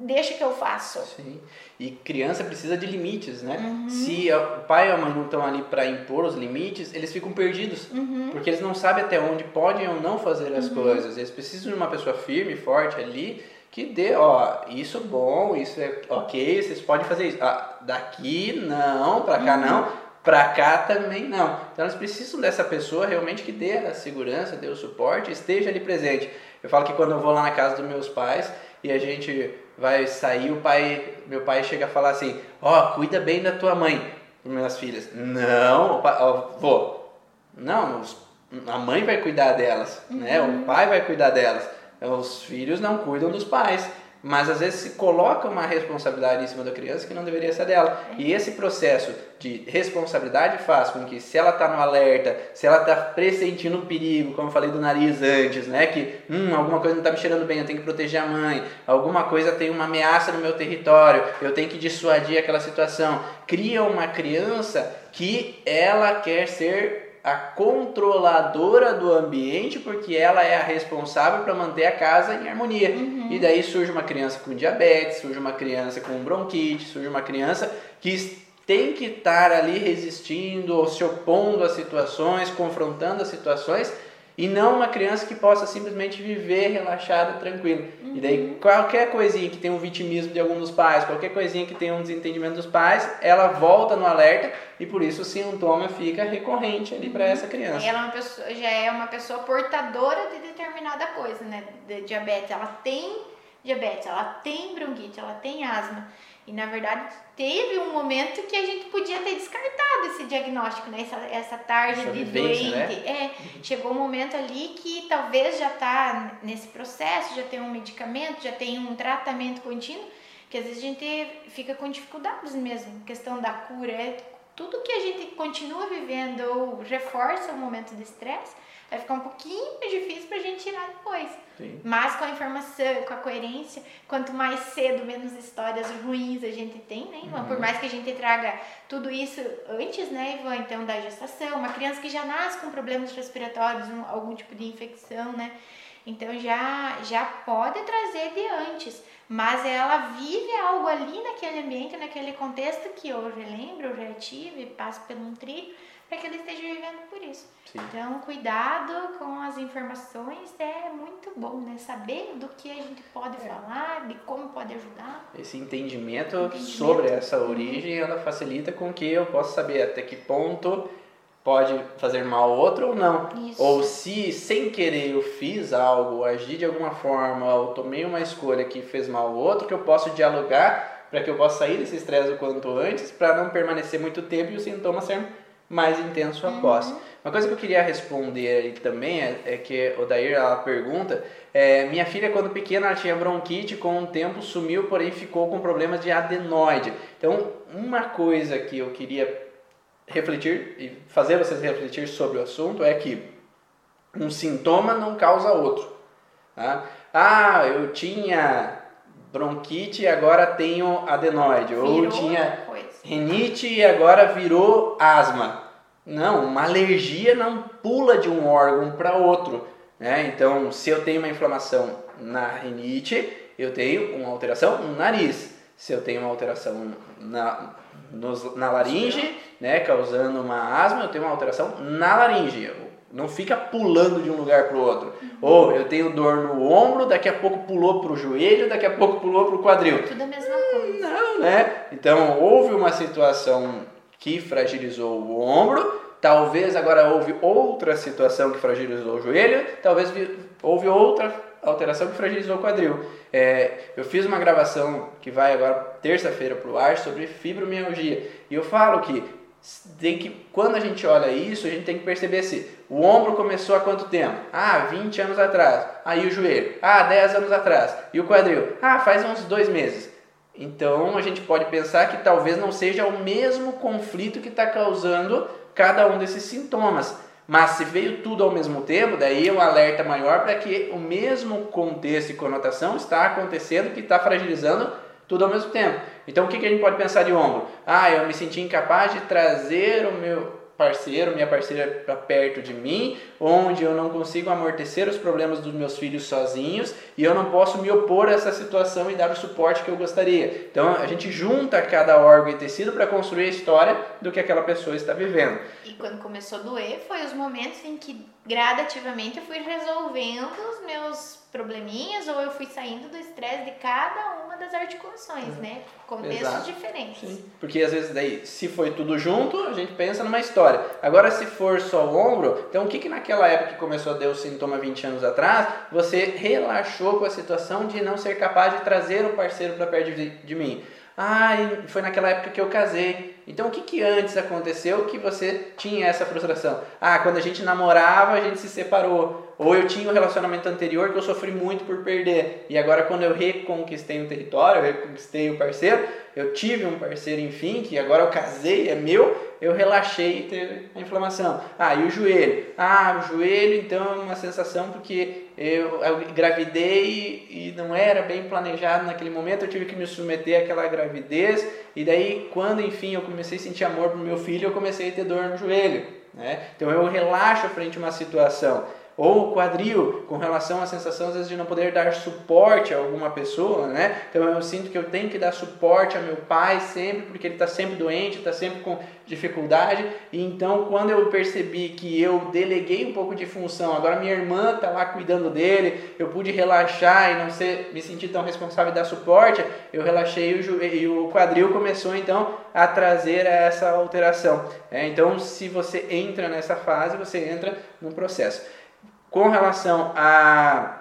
deixa que eu faço. Sim. E criança precisa de limites, né? Uhum. Se o pai e a mãe não estão ali para impor os limites, eles ficam perdidos. Uhum. Porque eles não sabem até onde podem ou não fazer as coisas. Eles precisam de uma pessoa firme, forte ali, que dê, ó, isso é bom, isso é ok, vocês podem fazer isso. Ah, daqui não, pra cá não, pra cá também não. Então eles precisam dessa pessoa realmente que dê a segurança, dê o suporte, esteja ali presente. Eu falo que quando eu vou lá na casa dos meus pais e a gente vai sair, o pai, meu pai chega a falar assim, ó, oh, cuida bem da tua mãe, para minhas filhas. Não, vô, não, a mãe vai cuidar delas, uhum. né? O uhum. pai vai cuidar delas. Os filhos não cuidam dos pais. Mas às vezes se coloca uma responsabilidade em cima da criança que não deveria ser dela. E esse processo de responsabilidade faz com que, se ela está no alerta, se ela está pressentindo um perigo, como eu falei do nariz antes, né? Que hum, alguma coisa não está me cheirando bem, eu tenho que proteger a mãe, alguma coisa tem uma ameaça no meu território, eu tenho que dissuadir aquela situação. Cria uma criança que ela quer ser a controladora do ambiente, porque ela é a responsável para manter a casa em harmonia. Uhum. E daí surge uma criança com diabetes, surge uma criança com bronquite, surge uma criança que tem que estar ali resistindo ou se opondo às situações, confrontando as situações e não uma criança que possa simplesmente viver relaxada, tranquila. Uhum. E daí uhum. qualquer coisinha que tem um vitimismo de algum dos pais, qualquer coisinha que tem um desentendimento dos pais, ela volta no alerta e por isso o sintoma fica recorrente ali para essa criança. E ela é uma pessoa, já é uma pessoa portadora de determinada coisa, né? De diabetes, ela tem diabetes, ela tem bronquite, ela tem asma. E na verdade teve um momento que a gente podia ter descartado esse diagnóstico, né? Essa, essa tarde essa de vivência, doente. Né? É, chegou um momento ali que talvez já está nesse processo, já tem um medicamento, já tem um tratamento contínuo, que às vezes a gente fica com dificuldades mesmo, questão da cura. É tudo que a gente continua vivendo ou reforça o momento de estresse vai ficar um pouquinho difícil pra gente tirar depois. Sim. Mas com a informação, com a coerência, quanto mais cedo, menos histórias ruins a gente tem, né, Ivan? Uhum. Por mais que a gente traga tudo isso antes, né, Ivan? Então, da gestação, uma criança que já nasce com problemas respiratórios, um, algum tipo de infecção, né? Então já, já pode trazer de antes, mas ela vive algo ali naquele ambiente, naquele contexto que eu relembro, eu já tive, passo por um trilho, para que ele esteja vivendo por isso. Sim. Então, cuidado com as informações é muito bom, né? Saber do que a gente pode é. falar, de como pode ajudar. Esse entendimento, entendimento, sobre essa origem, ela facilita com que eu possa saber até que ponto pode fazer mal ao outro ou não. Isso. Ou se sem querer eu fiz algo, agi de alguma forma, ou tomei uma escolha que fez mal ao outro, que eu posso dialogar para que eu possa sair desse estresse o quanto antes, para não permanecer muito tempo e o sintoma ser mais intenso após. Uhum. Uma coisa que eu queria responder aí também é, é que o Dair ela pergunta: é, minha filha, quando pequena, ela tinha bronquite, com o tempo sumiu, porém ficou com problemas de adenoide. Então, uma coisa que eu queria refletir e fazer vocês refletir sobre o assunto é que um sintoma não causa outro. Tá? Ah, eu tinha bronquite e agora tenho adenoide. Virou Ou tinha rinite e agora virou asma. Não, uma alergia não pula de um órgão para outro. Né? Então, se eu tenho uma inflamação na rinite, eu tenho uma alteração no nariz. Se eu tenho uma alteração na, nos, na laringe, né, causando uma asma, eu tenho uma alteração na laringe. Não fica pulando de um lugar para o outro. Uhum. Ou eu tenho dor no ombro, daqui a pouco pulou para o joelho, daqui a pouco pulou para o quadril. Tudo a mesma coisa. Não, né? Então houve uma situação que fragilizou o ombro, talvez agora houve outra situação que fragilizou o joelho, talvez houve outra alteração que fragilizou o quadril. É, eu fiz uma gravação que vai agora terça-feira para o ar sobre fibromialgia e eu falo que tem que quando a gente olha isso, a gente tem que perceber se o ombro começou há quanto tempo? Ah, 20 anos atrás. Aí o joelho? Ah, 10 anos atrás. E o quadril? Ah, faz uns dois meses. Então a gente pode pensar que talvez não seja o mesmo conflito que está causando cada um desses sintomas. Mas se veio tudo ao mesmo tempo, daí é um alerta maior para que o mesmo contexto e conotação está acontecendo que está fragilizando tudo ao mesmo tempo. Então o que, que a gente pode pensar de ombro? Ah, eu me senti incapaz de trazer o meu parceiro, minha parceira para perto de mim, onde eu não consigo amortecer os problemas dos meus filhos sozinhos e eu não posso me opor a essa situação e dar o suporte que eu gostaria. Então a gente junta cada órgão e tecido para construir a história do que aquela pessoa está vivendo. E quando começou a doer, foi os momentos em que gradativamente eu fui resolvendo os meus probleminhas ou eu fui saindo do estresse de cada uma das articulações, uhum. né? Contextos Exato. diferentes. Sim. Porque às vezes daí, se foi tudo junto, a gente pensa numa história. Agora, se for só o ombro, então o que que naquela época que começou a ter o sintoma 20 anos atrás, você relaxou com a situação de não ser capaz de trazer o parceiro para perto de, de mim? Ah, foi naquela época que eu casei. Então o que, que antes aconteceu que você tinha essa frustração? Ah, quando a gente namorava, a gente se separou. Ou eu tinha um relacionamento anterior que eu sofri muito por perder. E agora quando eu reconquistei um território, eu reconquistei o um parceiro, eu tive um parceiro, enfim, que agora eu casei, é meu, eu relaxei e teve a inflamação. Ah, e o joelho? Ah, o joelho, então, é uma sensação porque eu, eu gravidei e não era bem planejado naquele momento, eu tive que me submeter àquela gravidez, e daí, quando, enfim, eu comecei a sentir amor pro meu filho, eu comecei a ter dor no joelho. Né? Então, eu relaxo frente a uma situação ou o quadril com relação à sensação às vezes de não poder dar suporte a alguma pessoa, né? Então eu sinto que eu tenho que dar suporte a meu pai sempre porque ele está sempre doente, está sempre com dificuldade. E então quando eu percebi que eu deleguei um pouco de função, agora minha irmã está lá cuidando dele, eu pude relaxar e não ser, me sentir tão responsável e dar suporte, eu relaxei e o quadril começou então a trazer essa alteração. É, então se você entra nessa fase, você entra num processo. Com relação a,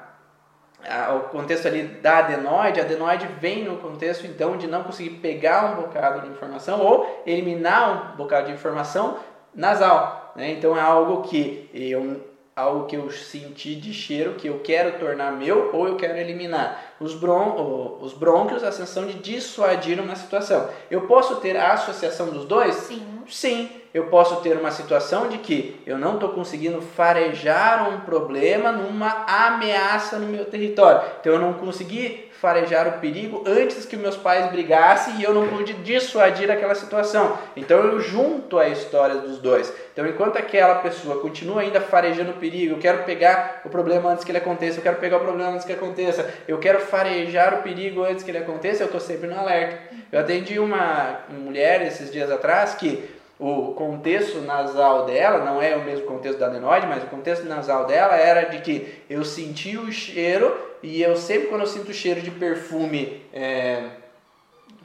ao contexto ali da adenoide, a adenoide vem no contexto então de não conseguir pegar um bocado de informação ou eliminar um bocado de informação nasal. Né? Então é algo que eu algo que eu senti de cheiro que eu quero tornar meu ou eu quero eliminar. Os, bron os brônquios, a sensação de dissuadir uma situação. Eu posso ter a associação dos dois? Sim. Sim eu posso ter uma situação de que eu não estou conseguindo farejar um problema numa ameaça no meu território. Então eu não consegui farejar o perigo antes que meus pais brigassem e eu não pude dissuadir aquela situação. Então eu junto a história dos dois. Então enquanto aquela pessoa continua ainda farejando o perigo, eu quero pegar o problema antes que ele aconteça, eu quero pegar o problema antes que aconteça, eu quero farejar o perigo antes que ele aconteça, eu estou sempre no alerta. Eu atendi uma mulher esses dias atrás que o contexto nasal dela, não é o mesmo contexto da adenoide, mas o contexto nasal dela era de que eu sentia o cheiro e eu sempre quando eu sinto o cheiro de perfume, é,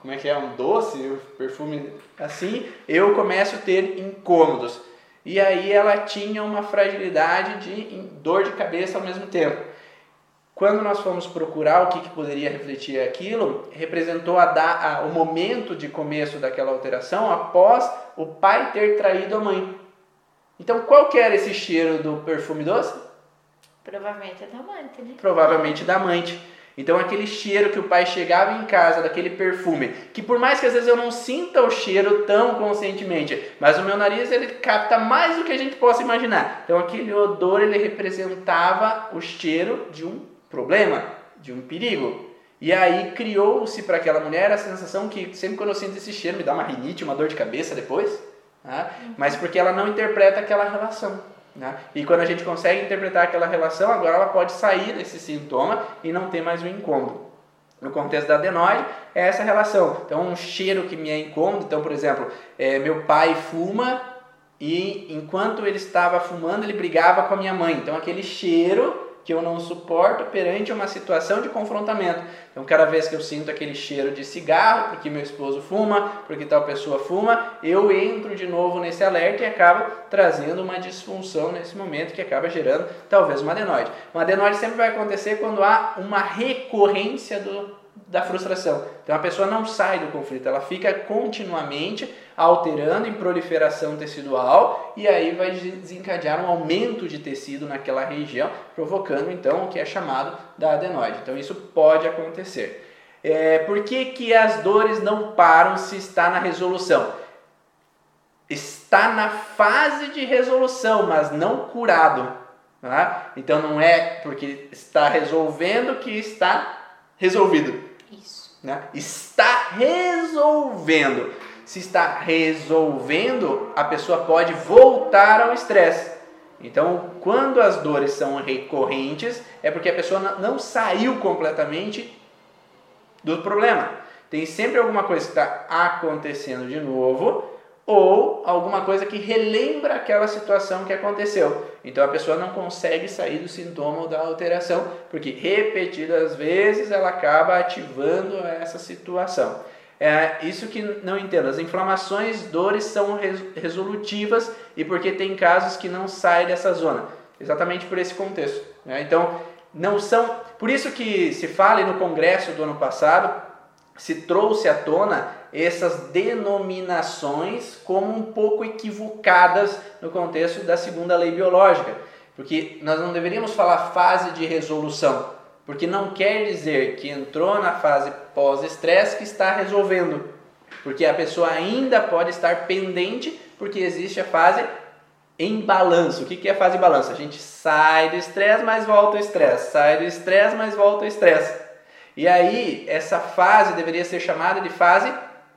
como é que é, um doce, perfume assim, eu começo a ter incômodos. E aí ela tinha uma fragilidade de dor de cabeça ao mesmo tempo. Quando nós fomos procurar o que, que poderia refletir aquilo, representou a da, a, o momento de começo daquela alteração após o pai ter traído a mãe. Então, qual que era esse cheiro do perfume doce? Provavelmente é da amante, né? Provavelmente da amante. Então, aquele cheiro que o pai chegava em casa, daquele perfume, que por mais que às vezes eu não sinta o cheiro tão conscientemente, mas o meu nariz ele capta mais do que a gente possa imaginar. Então, aquele odor ele representava o cheiro de um problema, de um perigo. E aí criou-se para aquela mulher a sensação que sempre quando eu sinto esse cheiro me dá uma rinite, uma dor de cabeça depois, né? mas porque ela não interpreta aquela relação. Né? E quando a gente consegue interpretar aquela relação, agora ela pode sair desse sintoma e não ter mais um incômodo. No contexto da adenoide, é essa relação. Então, um cheiro que me é incômodo. Então, por exemplo, é, meu pai fuma e enquanto ele estava fumando, ele brigava com a minha mãe. Então, aquele cheiro que eu não suporto perante uma situação de confrontamento. Então, cada vez que eu sinto aquele cheiro de cigarro, porque meu esposo fuma, porque tal pessoa fuma, eu entro de novo nesse alerta e acabo trazendo uma disfunção nesse momento que acaba gerando talvez uma adenoide. Uma adenoide sempre vai acontecer quando há uma recorrência do, da frustração. Então a pessoa não sai do conflito, ela fica continuamente alterando em proliferação tecidual e aí vai desencadear um aumento de tecido naquela região, provocando então o que é chamado da adenoide. Então isso pode acontecer. É, por que, que as dores não param se está na resolução? Está na fase de resolução, mas não curado. Tá? Então não é porque está resolvendo que está resolvido. Isso. Né? Está resolvendo se está resolvendo, a pessoa pode voltar ao estresse. Então, quando as dores são recorrentes, é porque a pessoa não saiu completamente do problema. Tem sempre alguma coisa que está acontecendo de novo, ou alguma coisa que relembra aquela situação que aconteceu. Então a pessoa não consegue sair do sintoma ou da alteração, porque repetidas vezes ela acaba ativando essa situação. É isso que não entendo. As inflamações, dores são resolutivas e porque tem casos que não saem dessa zona. Exatamente por esse contexto. Né? Então, não são. Por isso que se fala no congresso do ano passado, se trouxe à tona essas denominações como um pouco equivocadas no contexto da segunda lei biológica. Porque nós não deveríamos falar fase de resolução, porque não quer dizer que entrou na fase pós-estresse que está resolvendo. Porque a pessoa ainda pode estar pendente, porque existe a fase em balanço. O que é a fase em balanço? A gente sai do estresse, mas volta ao estresse. Sai do estresse, mas volta ao estresse. E aí, essa fase deveria ser chamada de fase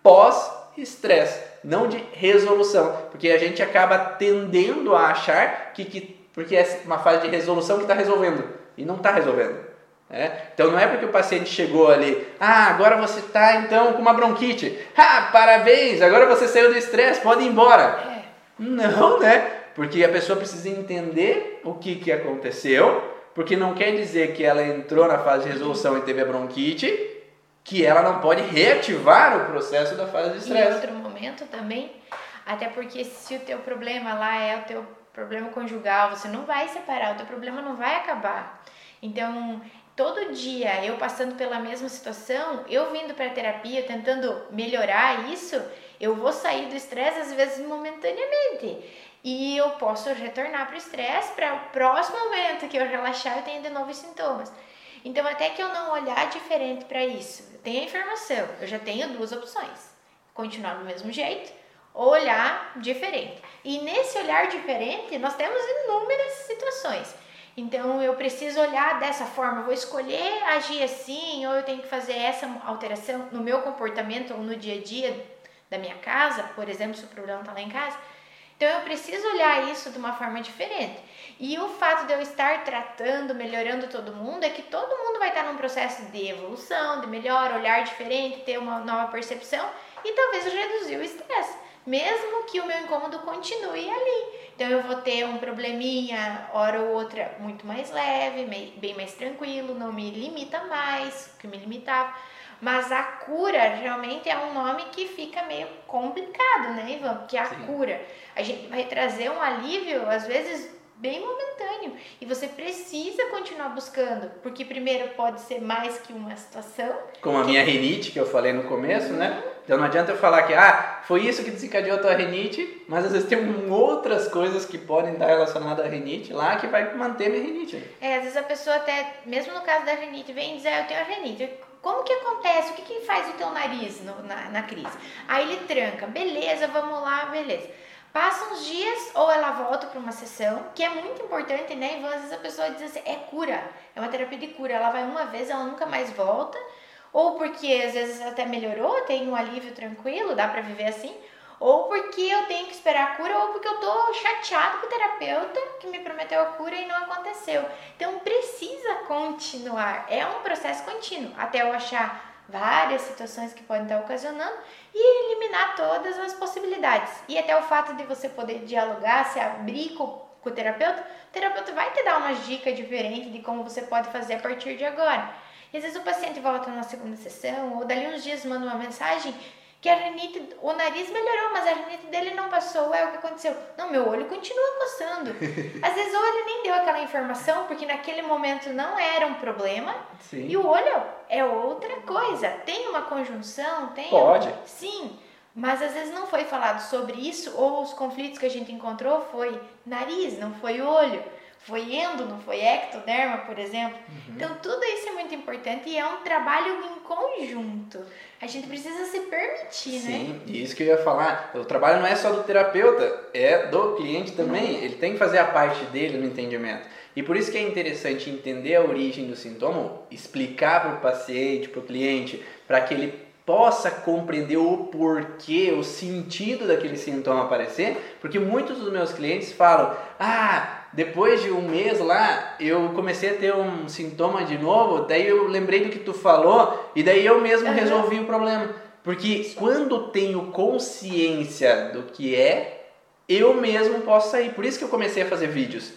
pós-estresse, não de resolução, porque a gente acaba tendendo a achar que, que porque é uma fase de resolução que está resolvendo e não está resolvendo. É? Então não é porque o paciente chegou ali, ah, agora você está então com uma bronquite, ah, parabéns, agora você saiu do estresse, pode ir embora. É. Não, né? Porque a pessoa precisa entender o que, que aconteceu, porque não quer dizer que ela entrou na fase de resolução e teve a bronquite, que ela não pode reativar o processo da fase de estresse. Em outro momento também, até porque se o teu problema lá é o teu problema conjugal, você não vai separar, o teu problema não vai acabar. Então, todo dia eu passando pela mesma situação, eu vindo para terapia tentando melhorar isso, eu vou sair do estresse às vezes momentaneamente. E eu posso retornar para o estresse para o próximo momento que eu relaxar eu tenho de novo sintomas. Então, até que eu não olhar diferente para isso, eu tenho a informação, eu já tenho duas opções: continuar do mesmo jeito ou olhar diferente. E nesse olhar diferente, nós temos inúmeras situações. Então, eu preciso olhar dessa forma, eu vou escolher agir assim, ou eu tenho que fazer essa alteração no meu comportamento ou no dia a dia da minha casa, por exemplo, se o problema está lá em casa. Então, eu preciso olhar isso de uma forma diferente. E o fato de eu estar tratando, melhorando todo mundo, é que todo mundo vai estar num processo de evolução, de melhor, olhar diferente, ter uma nova percepção e talvez reduzir o estresse, mesmo que o meu incômodo continue ali. Então eu vou ter um probleminha, hora ou outra, muito mais leve, bem mais tranquilo, não me limita mais, que me limitava. Mas a cura realmente é um nome que fica meio complicado, né, Ivan? Porque a Sim. cura, a gente vai trazer um alívio, às vezes bem momentâneo. E você precisa continuar buscando, porque primeiro pode ser mais que uma situação. Como a minha rinite, que eu falei no começo, né? uhum. né? Então não adianta eu falar que ah, foi isso que desencadeou a tua rinite, mas às vezes tem outras coisas que podem estar relacionadas à rinite lá que vai manter minha rinite. É, às vezes a pessoa até, mesmo no caso da rinite, vem dizer, ah, eu tenho a rinite. Como que acontece? O que, que faz o teu nariz no, na, na crise? Aí ele tranca, beleza, vamos lá, beleza. Passa uns dias ou ela volta para uma sessão, que é muito importante, né? E às vezes a pessoa diz assim, é cura, é uma terapia de cura. Ela vai uma vez, ela nunca mais volta, ou porque às vezes até melhorou, tem um alívio tranquilo, dá para viver assim, ou porque eu tenho que esperar a cura, ou porque eu tô chateado com o terapeuta que me prometeu a cura e não aconteceu. Então precisa continuar, é um processo contínuo, até eu achar várias situações que podem estar ocasionando e eliminar todas as possibilidades. E até o fato de você poder dialogar, se abrir com, com o terapeuta, o terapeuta vai te dar umas dicas diferentes de como você pode fazer a partir de agora. E às vezes o paciente volta na segunda sessão ou dali uns dias manda uma mensagem que a rinite, o nariz melhorou, mas a rinite dele não passou. É o que aconteceu. Não, meu olho continua coçando. <laughs> Às vezes ou ele nem deu aquela informação, porque naquele momento não era um problema. Sim. E o olho é outra coisa. Tem uma conjunção, tem. Pode. Um... Sim. Mas às vezes não foi falado sobre isso, ou os conflitos que a gente encontrou foi nariz, não foi olho foi endo, não foi ectoderma, por exemplo. Uhum. Então, tudo isso é muito importante e é um trabalho em conjunto. A gente precisa se permitir, Sim, né? Sim, e isso que eu ia falar, o trabalho não é só do terapeuta, é do cliente também. Uhum. Ele tem que fazer a parte dele no entendimento. E por isso que é interessante entender a origem do sintoma, explicar para o paciente, para o cliente, para que ele possa compreender o porquê, o sentido daquele sintoma aparecer, porque muitos dos meus clientes falam: "Ah, depois de um mês lá, eu comecei a ter um sintoma de novo, daí eu lembrei do que tu falou e daí eu mesmo uhum. resolvi o problema. Porque quando tenho consciência do que é, eu mesmo posso sair. Por isso que eu comecei a fazer vídeos.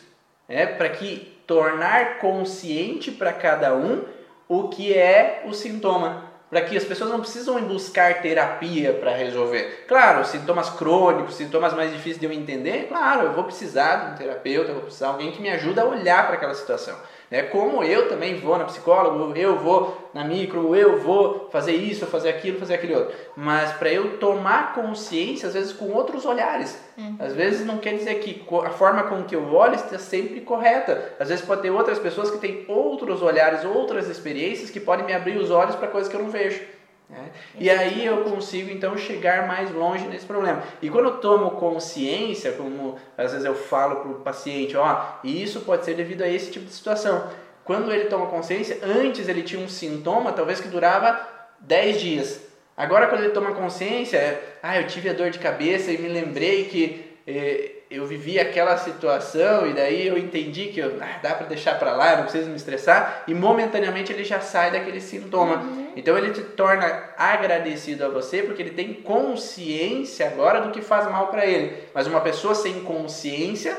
É, para que tornar consciente para cada um o que é o sintoma para que as pessoas não precisam buscar terapia para resolver. Claro, sintomas crônicos, sintomas mais difíceis de eu entender, claro, eu vou precisar de um terapeuta, eu vou precisar de alguém que me ajude a olhar para aquela situação. Né? Como eu também vou na psicóloga, eu vou na micro, eu vou fazer isso, fazer aquilo, fazer aquele outro. Mas para eu tomar consciência, às vezes com outros olhares. Uhum. Às vezes não quer dizer que a forma com que eu olho está sempre correta. Às vezes pode ter outras pessoas que têm outros olhares, outras experiências que podem me abrir os olhos para coisas que eu não vejo. Né? E aí eu consigo então chegar mais longe nesse problema. E quando eu tomo consciência, como às vezes eu falo para o paciente, ó, e isso pode ser devido a esse tipo de situação. Quando ele toma consciência, antes ele tinha um sintoma, talvez que durava 10 dias. Agora quando ele toma consciência, ah, eu tive a dor de cabeça e me lembrei que eh, eu vivi aquela situação e daí eu entendi que eu, ah, dá para deixar para lá, eu não preciso me estressar e momentaneamente ele já sai daquele sintoma. Uhum. Então ele te torna agradecido a você porque ele tem consciência agora do que faz mal para ele. Mas uma pessoa sem consciência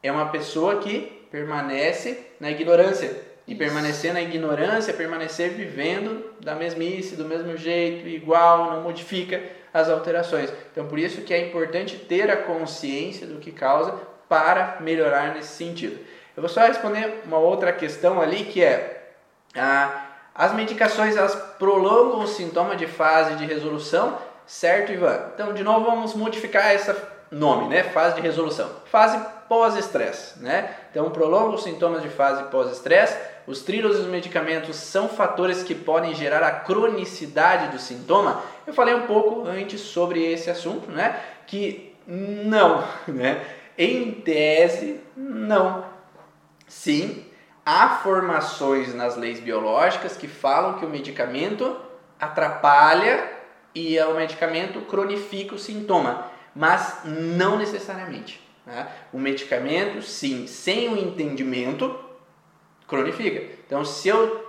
é uma pessoa que permanece na ignorância. E permanecer na ignorância, permanecer vivendo da mesmice, do mesmo jeito, igual, não modifica as alterações. Então, por isso que é importante ter a consciência do que causa para melhorar nesse sentido. Eu vou só responder uma outra questão ali que é as medicações elas prolongam o sintoma de fase de resolução, certo, Ivan? Então, de novo, vamos modificar esse nome, né? Fase de resolução. Fase pós-estresse, né? Então, prolonga os sintomas de fase pós-estresse. Os trídulos e os medicamentos são fatores que podem gerar a cronicidade do sintoma. Eu falei um pouco antes sobre esse assunto, né? Que não, <laughs> né? Em tese, não. Sim, há formações nas leis biológicas que falam que o medicamento atrapalha e o medicamento cronifica o sintoma, mas não necessariamente. Né? O medicamento, sim, sem o entendimento, cronifica. Então, se eu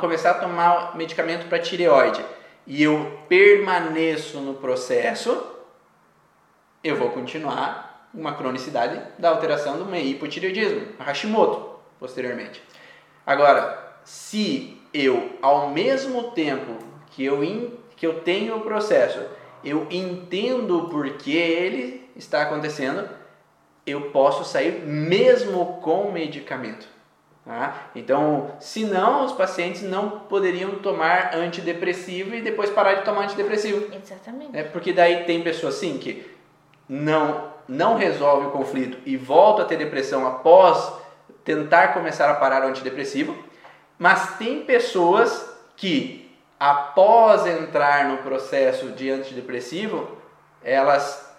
começar a tomar medicamento para tireoide e eu permaneço no processo, eu vou continuar uma cronicidade da alteração do meu hipotireoidismo, Hashimoto, posteriormente. Agora, se eu, ao mesmo tempo que eu, in, que eu tenho o processo, eu entendo por que ele está acontecendo, eu posso sair mesmo com medicamento. Tá? Então, se não, os pacientes não poderiam tomar antidepressivo e depois parar de tomar antidepressivo. Exatamente. É porque daí tem pessoas assim que não não resolve o conflito e volta a ter depressão após tentar começar a parar o antidepressivo, mas tem pessoas que após entrar no processo de antidepressivo, elas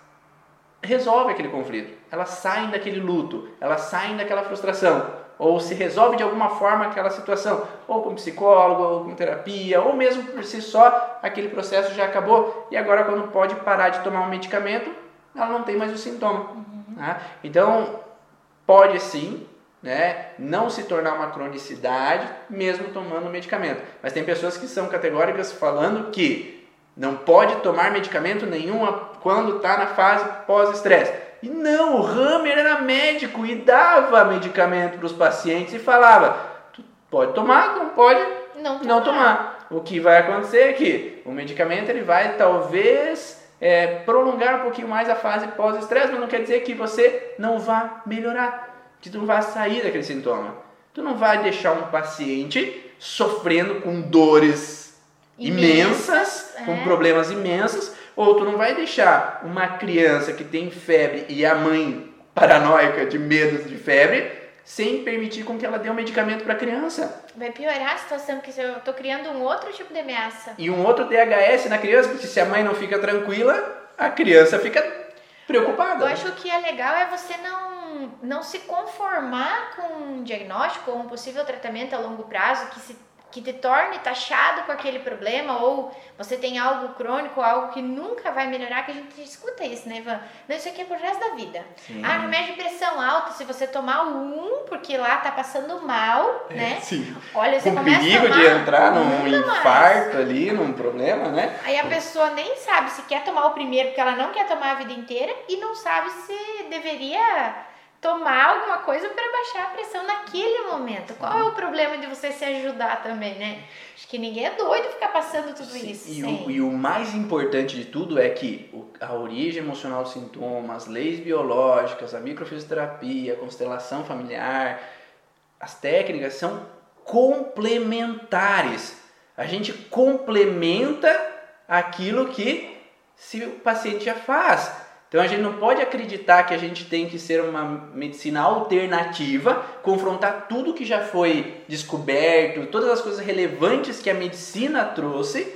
resolvem aquele conflito, elas saem daquele luto, elas saem daquela frustração ou se resolve de alguma forma aquela situação, ou com psicólogo, ou com terapia, ou mesmo por si só, aquele processo já acabou e agora quando pode parar de tomar um medicamento, ela não tem mais o sintoma. Uhum. Né? Então, pode sim, né, não se tornar uma cronicidade mesmo tomando medicamento. Mas tem pessoas que são categóricas falando que não pode tomar medicamento nenhum quando está na fase pós-estresse. E não, o Hammer era médico e dava medicamento para os pacientes e falava: tu pode tomar, não pode não tomar. não tomar. O que vai acontecer é que o medicamento ele vai talvez é, prolongar um pouquinho mais a fase pós-estresse, mas não quer dizer que você não vá melhorar, que tu não vai sair daquele sintoma. Tu não vai deixar um paciente sofrendo com dores imensas, imensas é. com problemas imensos, ou tu não vai deixar uma criança que tem febre e a mãe paranoica de medo de febre sem permitir com que ela dê um medicamento para a criança. Vai piorar a situação, porque eu estou criando um outro tipo de ameaça. E um outro DHS na criança, porque se a mãe não fica tranquila, a criança fica preocupada. Eu acho que é legal é você não, não se conformar com um diagnóstico ou um possível tratamento a longo prazo que se que te torne taxado com aquele problema, ou você tem algo crônico, algo que nunca vai melhorar, que a gente escuta isso, né, Ivan? Não, isso aqui é pro resto da vida. Sim. Ah, remédio de pressão alta, se você tomar um, porque lá tá passando mal, é, né? Sim. Olha, você Com começa perigo a tomar de entrar num infarto mais. ali, num problema, né? Aí a pessoa nem sabe se quer tomar o primeiro, porque ela não quer tomar a vida inteira, e não sabe se deveria tomar alguma coisa para baixar a pressão naquele momento. Qual é o problema de você se ajudar também, né? Acho que ninguém é doido ficar passando tudo Sim, isso. E o, e o, mais importante de tudo é que a origem emocional dos sintomas, as leis biológicas, a microfisioterapia, a constelação familiar, as técnicas são complementares. A gente complementa aquilo que se o paciente já faz. Então a gente não pode acreditar que a gente tem que ser uma medicina alternativa, confrontar tudo que já foi descoberto, todas as coisas relevantes que a medicina trouxe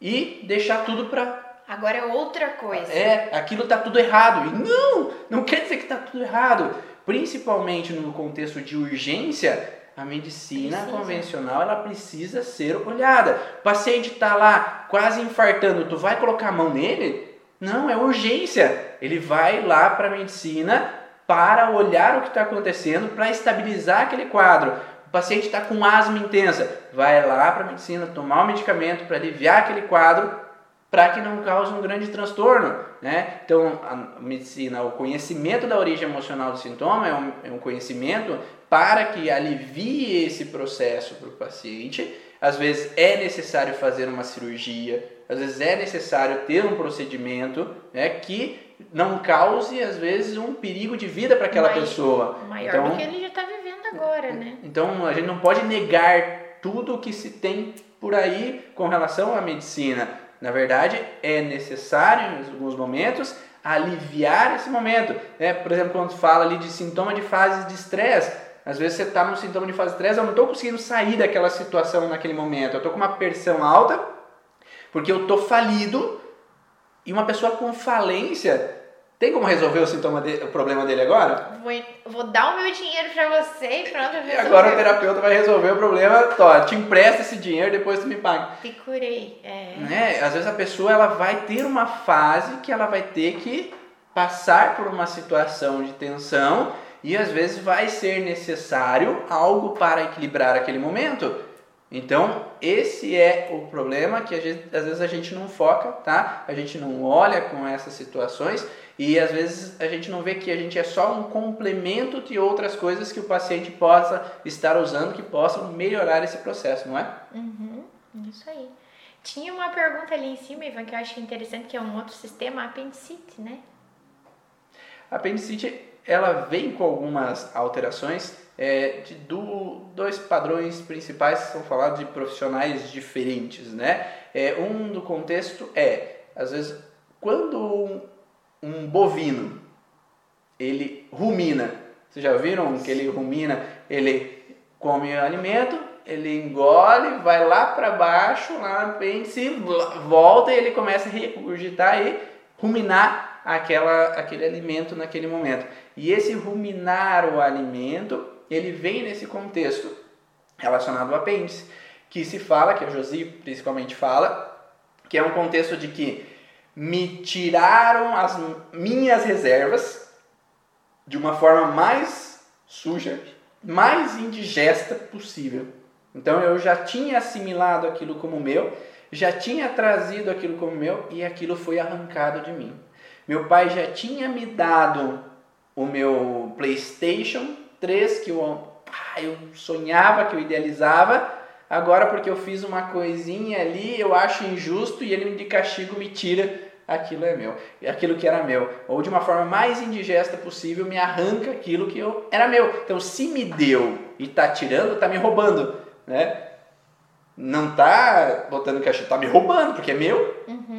e deixar tudo para Agora é outra coisa. É, aquilo tá tudo errado. E não, não quer dizer que tá tudo errado. Principalmente no contexto de urgência, a medicina precisa. convencional ela precisa ser olhada. O paciente está lá quase infartando, tu vai colocar a mão nele? Não, é urgência. Ele vai lá para a medicina para olhar o que está acontecendo, para estabilizar aquele quadro. O paciente está com asma intensa, vai lá para a medicina tomar o medicamento para aliviar aquele quadro, para que não cause um grande transtorno. Né? Então, a medicina, o conhecimento da origem emocional do sintoma é um, é um conhecimento para que alivie esse processo para o paciente. Às vezes é necessário fazer uma cirurgia, às vezes é necessário ter um procedimento né, que não cause, às vezes, um perigo de vida para aquela pessoa. Maior então, do que ele já está vivendo agora, né? Então, a gente não pode negar tudo o que se tem por aí com relação à medicina. Na verdade, é necessário, em alguns momentos, aliviar esse momento. Né? Por exemplo, quando fala ali de sintoma de fases de estresse, às vezes você está num sintoma de fase de estresse, eu não estou conseguindo sair daquela situação naquele momento. Eu estou com uma pressão alta, porque eu tô falido e uma pessoa com falência tem como resolver o sintoma de, o problema dele agora? Vou, vou dar o meu dinheiro para você e pronto. E agora o terapeuta vai resolver o problema. Tó, te empresta esse dinheiro depois tu me paga. Te curei. É. Né? Às vezes a pessoa ela vai ter uma fase que ela vai ter que passar por uma situação de tensão e às vezes vai ser necessário algo para equilibrar aquele momento. Então, esse é o problema que gente, às vezes a gente não foca, tá? A gente não olha com essas situações e às vezes a gente não vê que a gente é só um complemento de outras coisas que o paciente possa estar usando que possam melhorar esse processo, não é? Uhum, isso aí. Tinha uma pergunta ali em cima, Ivan, que eu acho interessante, que é um outro sistema, a apendicite, né? A apendicite, ela vem com algumas alterações é, de do, dois padrões principais que são falados de profissionais diferentes, né? É, um do contexto é, às vezes, quando um, um bovino ele rumina, vocês já viram que ele rumina, ele come alimento, ele engole, vai lá para baixo, lá no apêndice, volta e ele começa a regurgitar e ruminar aquela, aquele alimento naquele momento. E esse ruminar o alimento ele vem nesse contexto relacionado ao apêndice, que se fala, que a Josi principalmente fala, que é um contexto de que me tiraram as minhas reservas de uma forma mais suja, mais indigesta possível. Então eu já tinha assimilado aquilo como meu, já tinha trazido aquilo como meu e aquilo foi arrancado de mim. Meu pai já tinha me dado o meu PlayStation 3 que eu, ah, eu sonhava, que eu idealizava, agora porque eu fiz uma coisinha ali, eu acho injusto e ele de castigo me tira aquilo é meu, aquilo que era meu, ou de uma forma mais indigesta possível me arranca aquilo que eu era meu. Então, se me deu e tá tirando, tá me roubando, né? Não tá botando castigo, tá me roubando porque é meu. Uhum.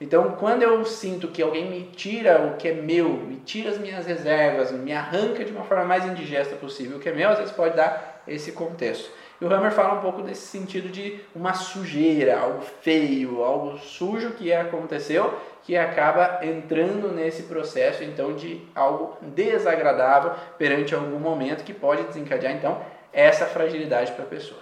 Então, quando eu sinto que alguém me tira o que é meu, me tira as minhas reservas, me arranca de uma forma mais indigesta possível o que é meu, às vezes pode dar esse contexto. E o Hammer fala um pouco desse sentido de uma sujeira, algo feio, algo sujo que aconteceu, que acaba entrando nesse processo então de algo desagradável perante algum momento que pode desencadear então essa fragilidade para a pessoa.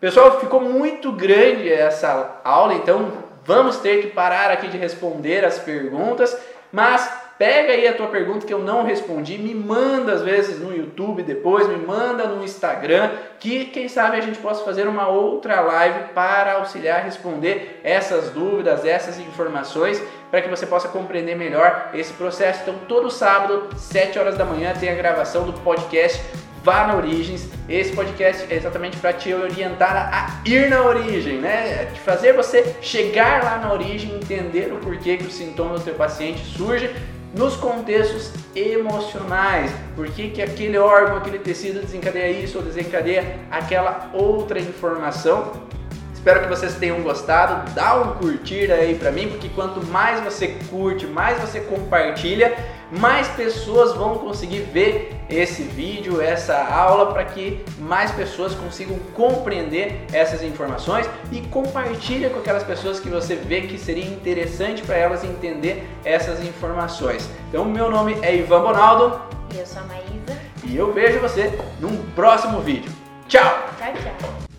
Pessoal, ficou muito grande essa aula, então vamos ter que parar aqui de responder as perguntas, mas Pega aí a tua pergunta que eu não respondi, me manda às vezes no YouTube depois, me manda no Instagram, que quem sabe a gente possa fazer uma outra live para auxiliar a responder essas dúvidas, essas informações, para que você possa compreender melhor esse processo. Então, todo sábado, 7 horas da manhã, tem a gravação do podcast Vá na Origens. Esse podcast é exatamente para te orientar a ir na origem, né? De fazer você chegar lá na origem, entender o porquê que o sintoma do teu paciente surge nos contextos emocionais, por que, que aquele órgão, aquele tecido desencadeia isso ou desencadeia aquela outra informação. Espero que vocês tenham gostado. Dá um curtir aí para mim, porque quanto mais você curte, mais você compartilha, mais pessoas vão conseguir ver esse vídeo, essa aula, para que mais pessoas consigam compreender essas informações e compartilha com aquelas pessoas que você vê que seria interessante para elas entender essas informações. Então, meu nome é Ivan Bonaldo. E eu sou a Maísa. E eu vejo você num próximo vídeo. Tchau! Tchau, tchau!